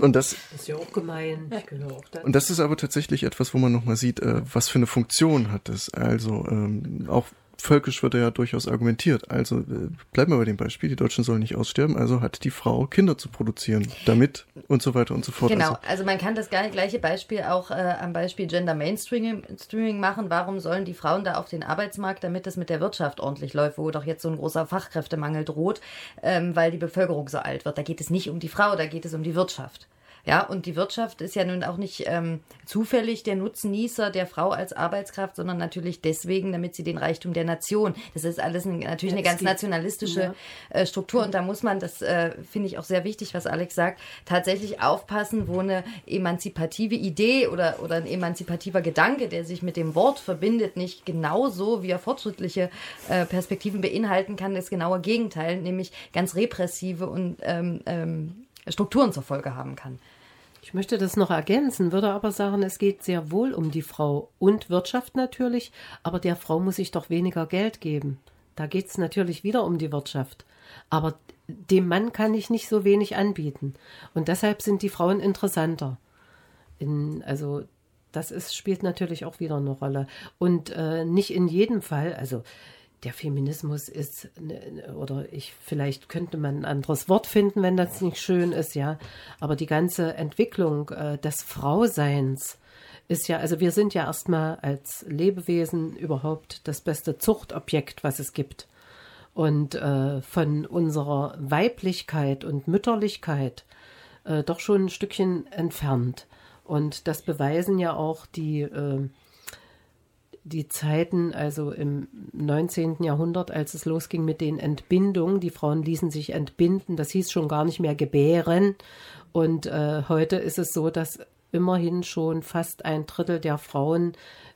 und das, das ist ja auch gemein. Ich gehöre auch da. Und das ist aber tatsächlich etwas, wo man nochmal sieht, äh, was für eine Funktion hat es. Also ähm, auch völkisch wird ja durchaus argumentiert. Also äh, bleiben wir bei dem Beispiel, die Deutschen sollen nicht aussterben, also hat die Frau Kinder zu produzieren, damit und so weiter und so fort. Genau, also, also man kann das gleiche Beispiel auch äh, am Beispiel Gender Mainstreaming machen. Warum sollen die Frauen da auf den Arbeitsmarkt, damit es mit der Wirtschaft ordentlich läuft, wo doch jetzt so ein großer Fachkräftemangel droht, ähm, weil die Bevölkerung so alt wird. Da geht es nicht um die Frau, da geht es um die Wirtschaft. Ja, und die Wirtschaft ist ja nun auch nicht ähm, zufällig der Nutznießer der Frau als Arbeitskraft, sondern natürlich deswegen, damit sie den Reichtum der Nation. Das ist alles ein, natürlich eine ganz nationalistische ja. äh, Struktur. Und da muss man, das äh, finde ich auch sehr wichtig, was Alex sagt, tatsächlich aufpassen, wo eine emanzipative Idee oder, oder ein emanzipativer Gedanke, der sich mit dem Wort verbindet, nicht genauso wie er fortschrittliche äh, Perspektiven beinhalten kann, das genaue Gegenteil, nämlich ganz repressive und ähm, ähm, Strukturen zur Folge haben kann. Ich möchte das noch ergänzen, würde aber sagen, es geht sehr wohl um die Frau und Wirtschaft natürlich, aber der Frau muss ich doch weniger Geld geben. Da geht es natürlich wieder um die Wirtschaft. Aber dem Mann kann ich nicht so wenig anbieten. Und deshalb sind die Frauen interessanter. In, also das ist, spielt natürlich auch wieder eine Rolle. Und äh, nicht in jedem Fall, also der Feminismus ist, ne, ne, oder ich, vielleicht könnte man ein anderes Wort finden, wenn das nicht schön ist, ja. Aber die ganze Entwicklung äh, des Frauseins ist ja, also wir sind ja erstmal als Lebewesen überhaupt das beste Zuchtobjekt, was es gibt. Und äh, von unserer Weiblichkeit und Mütterlichkeit äh, doch schon ein Stückchen entfernt. Und das beweisen ja auch die äh, die Zeiten, also im 19. Jahrhundert, als es losging mit den Entbindungen, die Frauen ließen sich entbinden, das hieß schon gar nicht mehr gebären. Und äh, heute ist es so, dass immerhin schon fast ein Drittel der Frauen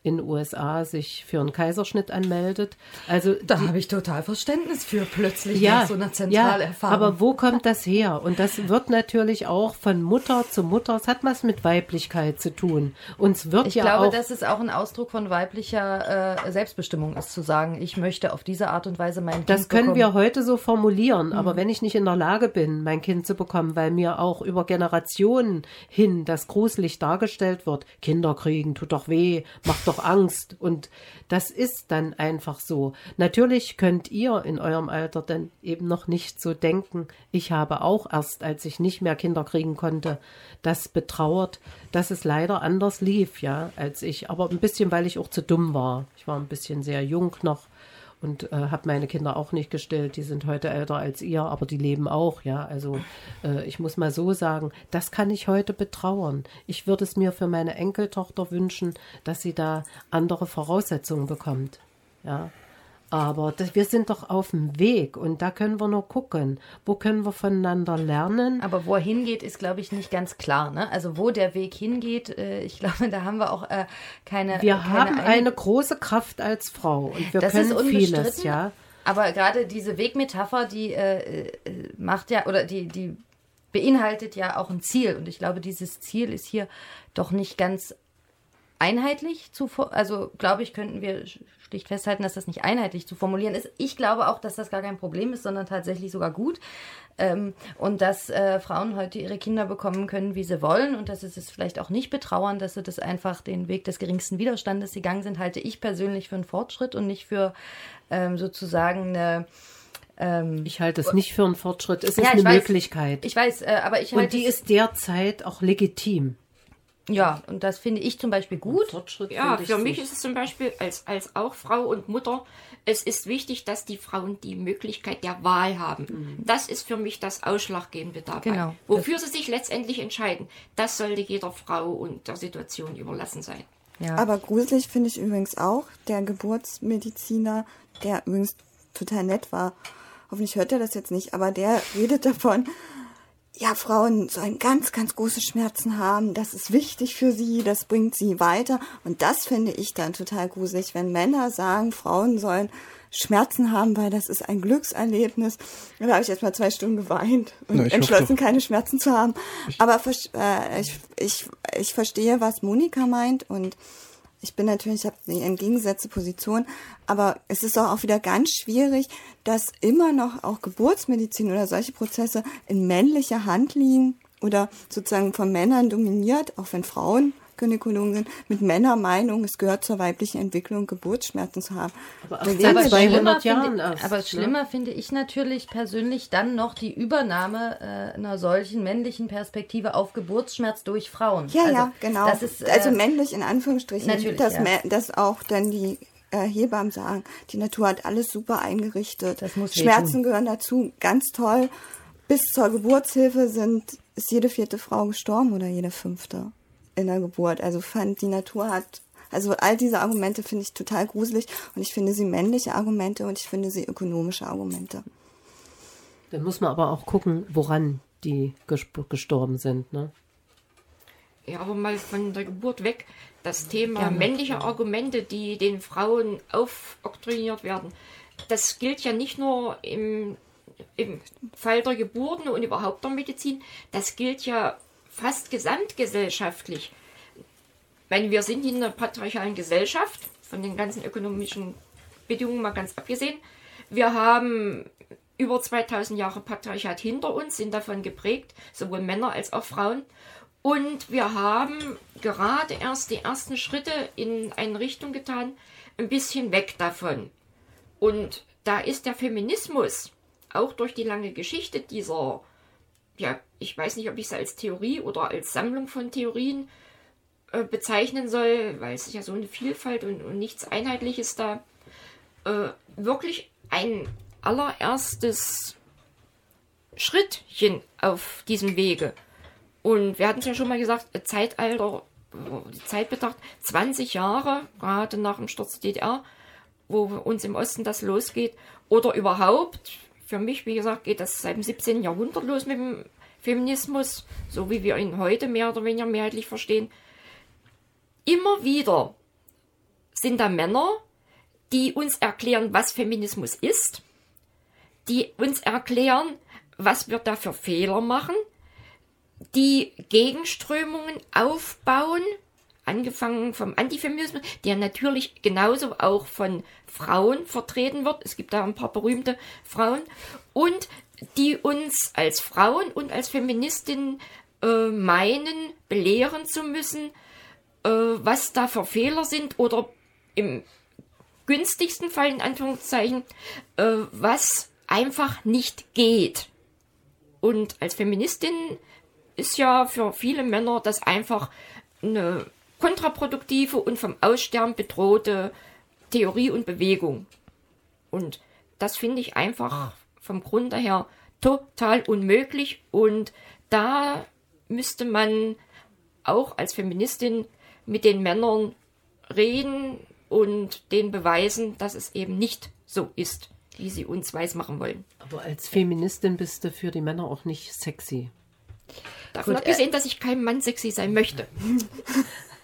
in den USA sich für einen Kaiserschnitt anmeldet. Also da habe ich total Verständnis für plötzlich ja, nach so einer Zentralerfahrung. Ja, aber wo kommt das her? Und das wird natürlich auch von Mutter zu Mutter. Es hat was mit Weiblichkeit zu tun. Uns wird ich ja glaube, auch, dass es auch ein Ausdruck von weiblicher äh, Selbstbestimmung ist, zu sagen, ich möchte auf diese Art und Weise mein Kind Das können bekommen. wir heute so formulieren, mhm. aber wenn ich nicht in der Lage bin, mein Kind zu bekommen, weil mir auch über Generationen hin das gruselig dargestellt wird, Kinder kriegen, tut doch weh, macht doch Angst und das ist dann einfach so. Natürlich könnt ihr in eurem Alter dann eben noch nicht so denken. Ich habe auch erst, als ich nicht mehr Kinder kriegen konnte, das betrauert, dass es leider anders lief, ja, als ich. Aber ein bisschen, weil ich auch zu dumm war. Ich war ein bisschen sehr jung noch und äh, habe meine Kinder auch nicht gestillt. Die sind heute älter als ihr, aber die leben auch, ja. Also äh, ich muss mal so sagen, das kann ich heute betrauern. Ich würde es mir für meine Enkeltochter wünschen, dass sie da andere Voraussetzungen bekommt, ja. Aber das, wir sind doch auf dem Weg und da können wir nur gucken, wo können wir voneinander lernen. Aber wo er hingeht, ist, glaube ich, nicht ganz klar. Ne? Also wo der Weg hingeht, äh, ich <laughs> glaube, da haben wir auch äh, keine. Wir keine haben eine große Kraft als Frau und wir das können vieles, ja. Aber gerade diese Wegmetapher, die äh, äh, macht ja, oder die, die beinhaltet ja auch ein Ziel. Und ich glaube, dieses Ziel ist hier doch nicht ganz einheitlich zu, also glaube ich, könnten wir schlicht festhalten, dass das nicht einheitlich zu formulieren ist. Ich glaube auch, dass das gar kein Problem ist, sondern tatsächlich sogar gut. Ähm, und dass äh, Frauen heute ihre Kinder bekommen können, wie sie wollen und dass sie es vielleicht auch nicht betrauern, dass sie das einfach den Weg des geringsten Widerstandes gegangen sind, halte ich persönlich für einen Fortschritt und nicht für ähm, sozusagen eine ähm, ich halte es nicht für einen Fortschritt. Es ist ja, eine weiß, Möglichkeit. Ich weiß, äh, aber ich halte Und die ist derzeit auch legitim. Ja, und das finde ich zum Beispiel gut. Ja, für mich ist es zum Beispiel als, als auch Frau und Mutter, es ist wichtig, dass die Frauen die Möglichkeit der Wahl haben. Mhm. Das ist für mich das Ausschlaggebende dabei. Genau. Wofür sie sich letztendlich entscheiden, das sollte jeder Frau und der Situation überlassen sein. Ja. Aber gruselig finde ich übrigens auch der Geburtsmediziner, der übrigens total nett war. Hoffentlich hört er das jetzt nicht, aber der redet davon, ja, Frauen sollen ganz, ganz große Schmerzen haben. Das ist wichtig für sie, das bringt sie weiter. Und das finde ich dann total gruselig, wenn Männer sagen, Frauen sollen Schmerzen haben, weil das ist ein Glückserlebnis. Da habe ich erst mal zwei Stunden geweint und Na, entschlossen, keine Schmerzen zu haben. Aber äh, ich, ich, ich verstehe, was Monika meint und ich bin natürlich, ich habe die entgegengesetzte Position, aber es ist auch wieder ganz schwierig, dass immer noch auch Geburtsmedizin oder solche Prozesse in männlicher Hand liegen oder sozusagen von Männern dominiert, auch wenn Frauen Gynäkologen sind, mit Männermeinung, es gehört zur weiblichen Entwicklung, Geburtsschmerzen zu haben. Aber auch 200 Schlimmer finde, erst, aber ne? schlimmer finde ich natürlich persönlich dann noch die Übernahme äh, einer solchen männlichen Perspektive auf Geburtsschmerz durch Frauen. Ja, also, ja, genau. Ist, äh, also männlich in Anführungsstrichen, natürlich, dass, ja. dass auch dann die äh, Hebammen sagen, die Natur hat alles super eingerichtet. Das muss Schmerzen gehören dazu, ganz toll. Bis zur Geburtshilfe sind ist jede vierte Frau gestorben oder jede fünfte in der Geburt. Also fand die Natur hat also all diese Argumente finde ich total gruselig und ich finde sie männliche Argumente und ich finde sie ökonomische Argumente. Dann muss man aber auch gucken, woran die gestorben sind. Ne? Ja, aber mal von der Geburt weg. Das Thema männliche Argumente, die den Frauen aufoktroyiert werden, das gilt ja nicht nur im, im Fall der Geburten und überhaupt der Medizin, das gilt ja fast gesamtgesellschaftlich. Ich meine, wir sind in einer patriarchalen Gesellschaft, von den ganzen ökonomischen Bedingungen mal ganz abgesehen. Wir haben über 2000 Jahre Patriarchat hinter uns, sind davon geprägt, sowohl Männer als auch Frauen. Und wir haben gerade erst die ersten Schritte in eine Richtung getan, ein bisschen weg davon. Und da ist der Feminismus auch durch die lange Geschichte dieser, ja, ich weiß nicht, ob ich es als Theorie oder als Sammlung von Theorien äh, bezeichnen soll, weil es ja so eine Vielfalt und, und nichts Einheitliches da, äh, wirklich ein allererstes Schrittchen auf diesem Wege. Und wir hatten es ja schon mal gesagt, Zeitalter, die Zeit betrachtet, 20 Jahre, gerade nach dem Sturz der DDR, wo uns im Osten das losgeht. Oder überhaupt, für mich, wie gesagt, geht das seit dem 17. Jahrhundert los mit dem Feminismus, so wie wir ihn heute mehr oder weniger mehrheitlich verstehen. Immer wieder sind da Männer, die uns erklären, was Feminismus ist, die uns erklären, was wir da für Fehler machen, die Gegenströmungen aufbauen, angefangen vom Antifeminismus, der natürlich genauso auch von Frauen vertreten wird. Es gibt da ein paar berühmte Frauen und die uns als Frauen und als Feministinnen äh, meinen, belehren zu müssen, äh, was da für Fehler sind oder im günstigsten Fall in Anführungszeichen, äh, was einfach nicht geht. Und als Feministin ist ja für viele Männer das einfach eine kontraproduktive und vom Aussterben bedrohte Theorie und Bewegung. Und das finde ich einfach vom Grunde her total unmöglich. Und da müsste man auch als Feministin mit den Männern reden und denen beweisen, dass es eben nicht so ist, wie sie uns weismachen wollen. Aber als Feministin bist du für die Männer auch nicht sexy. Davon Gut, abgesehen, dass ich kein Mann sexy sein möchte. <laughs>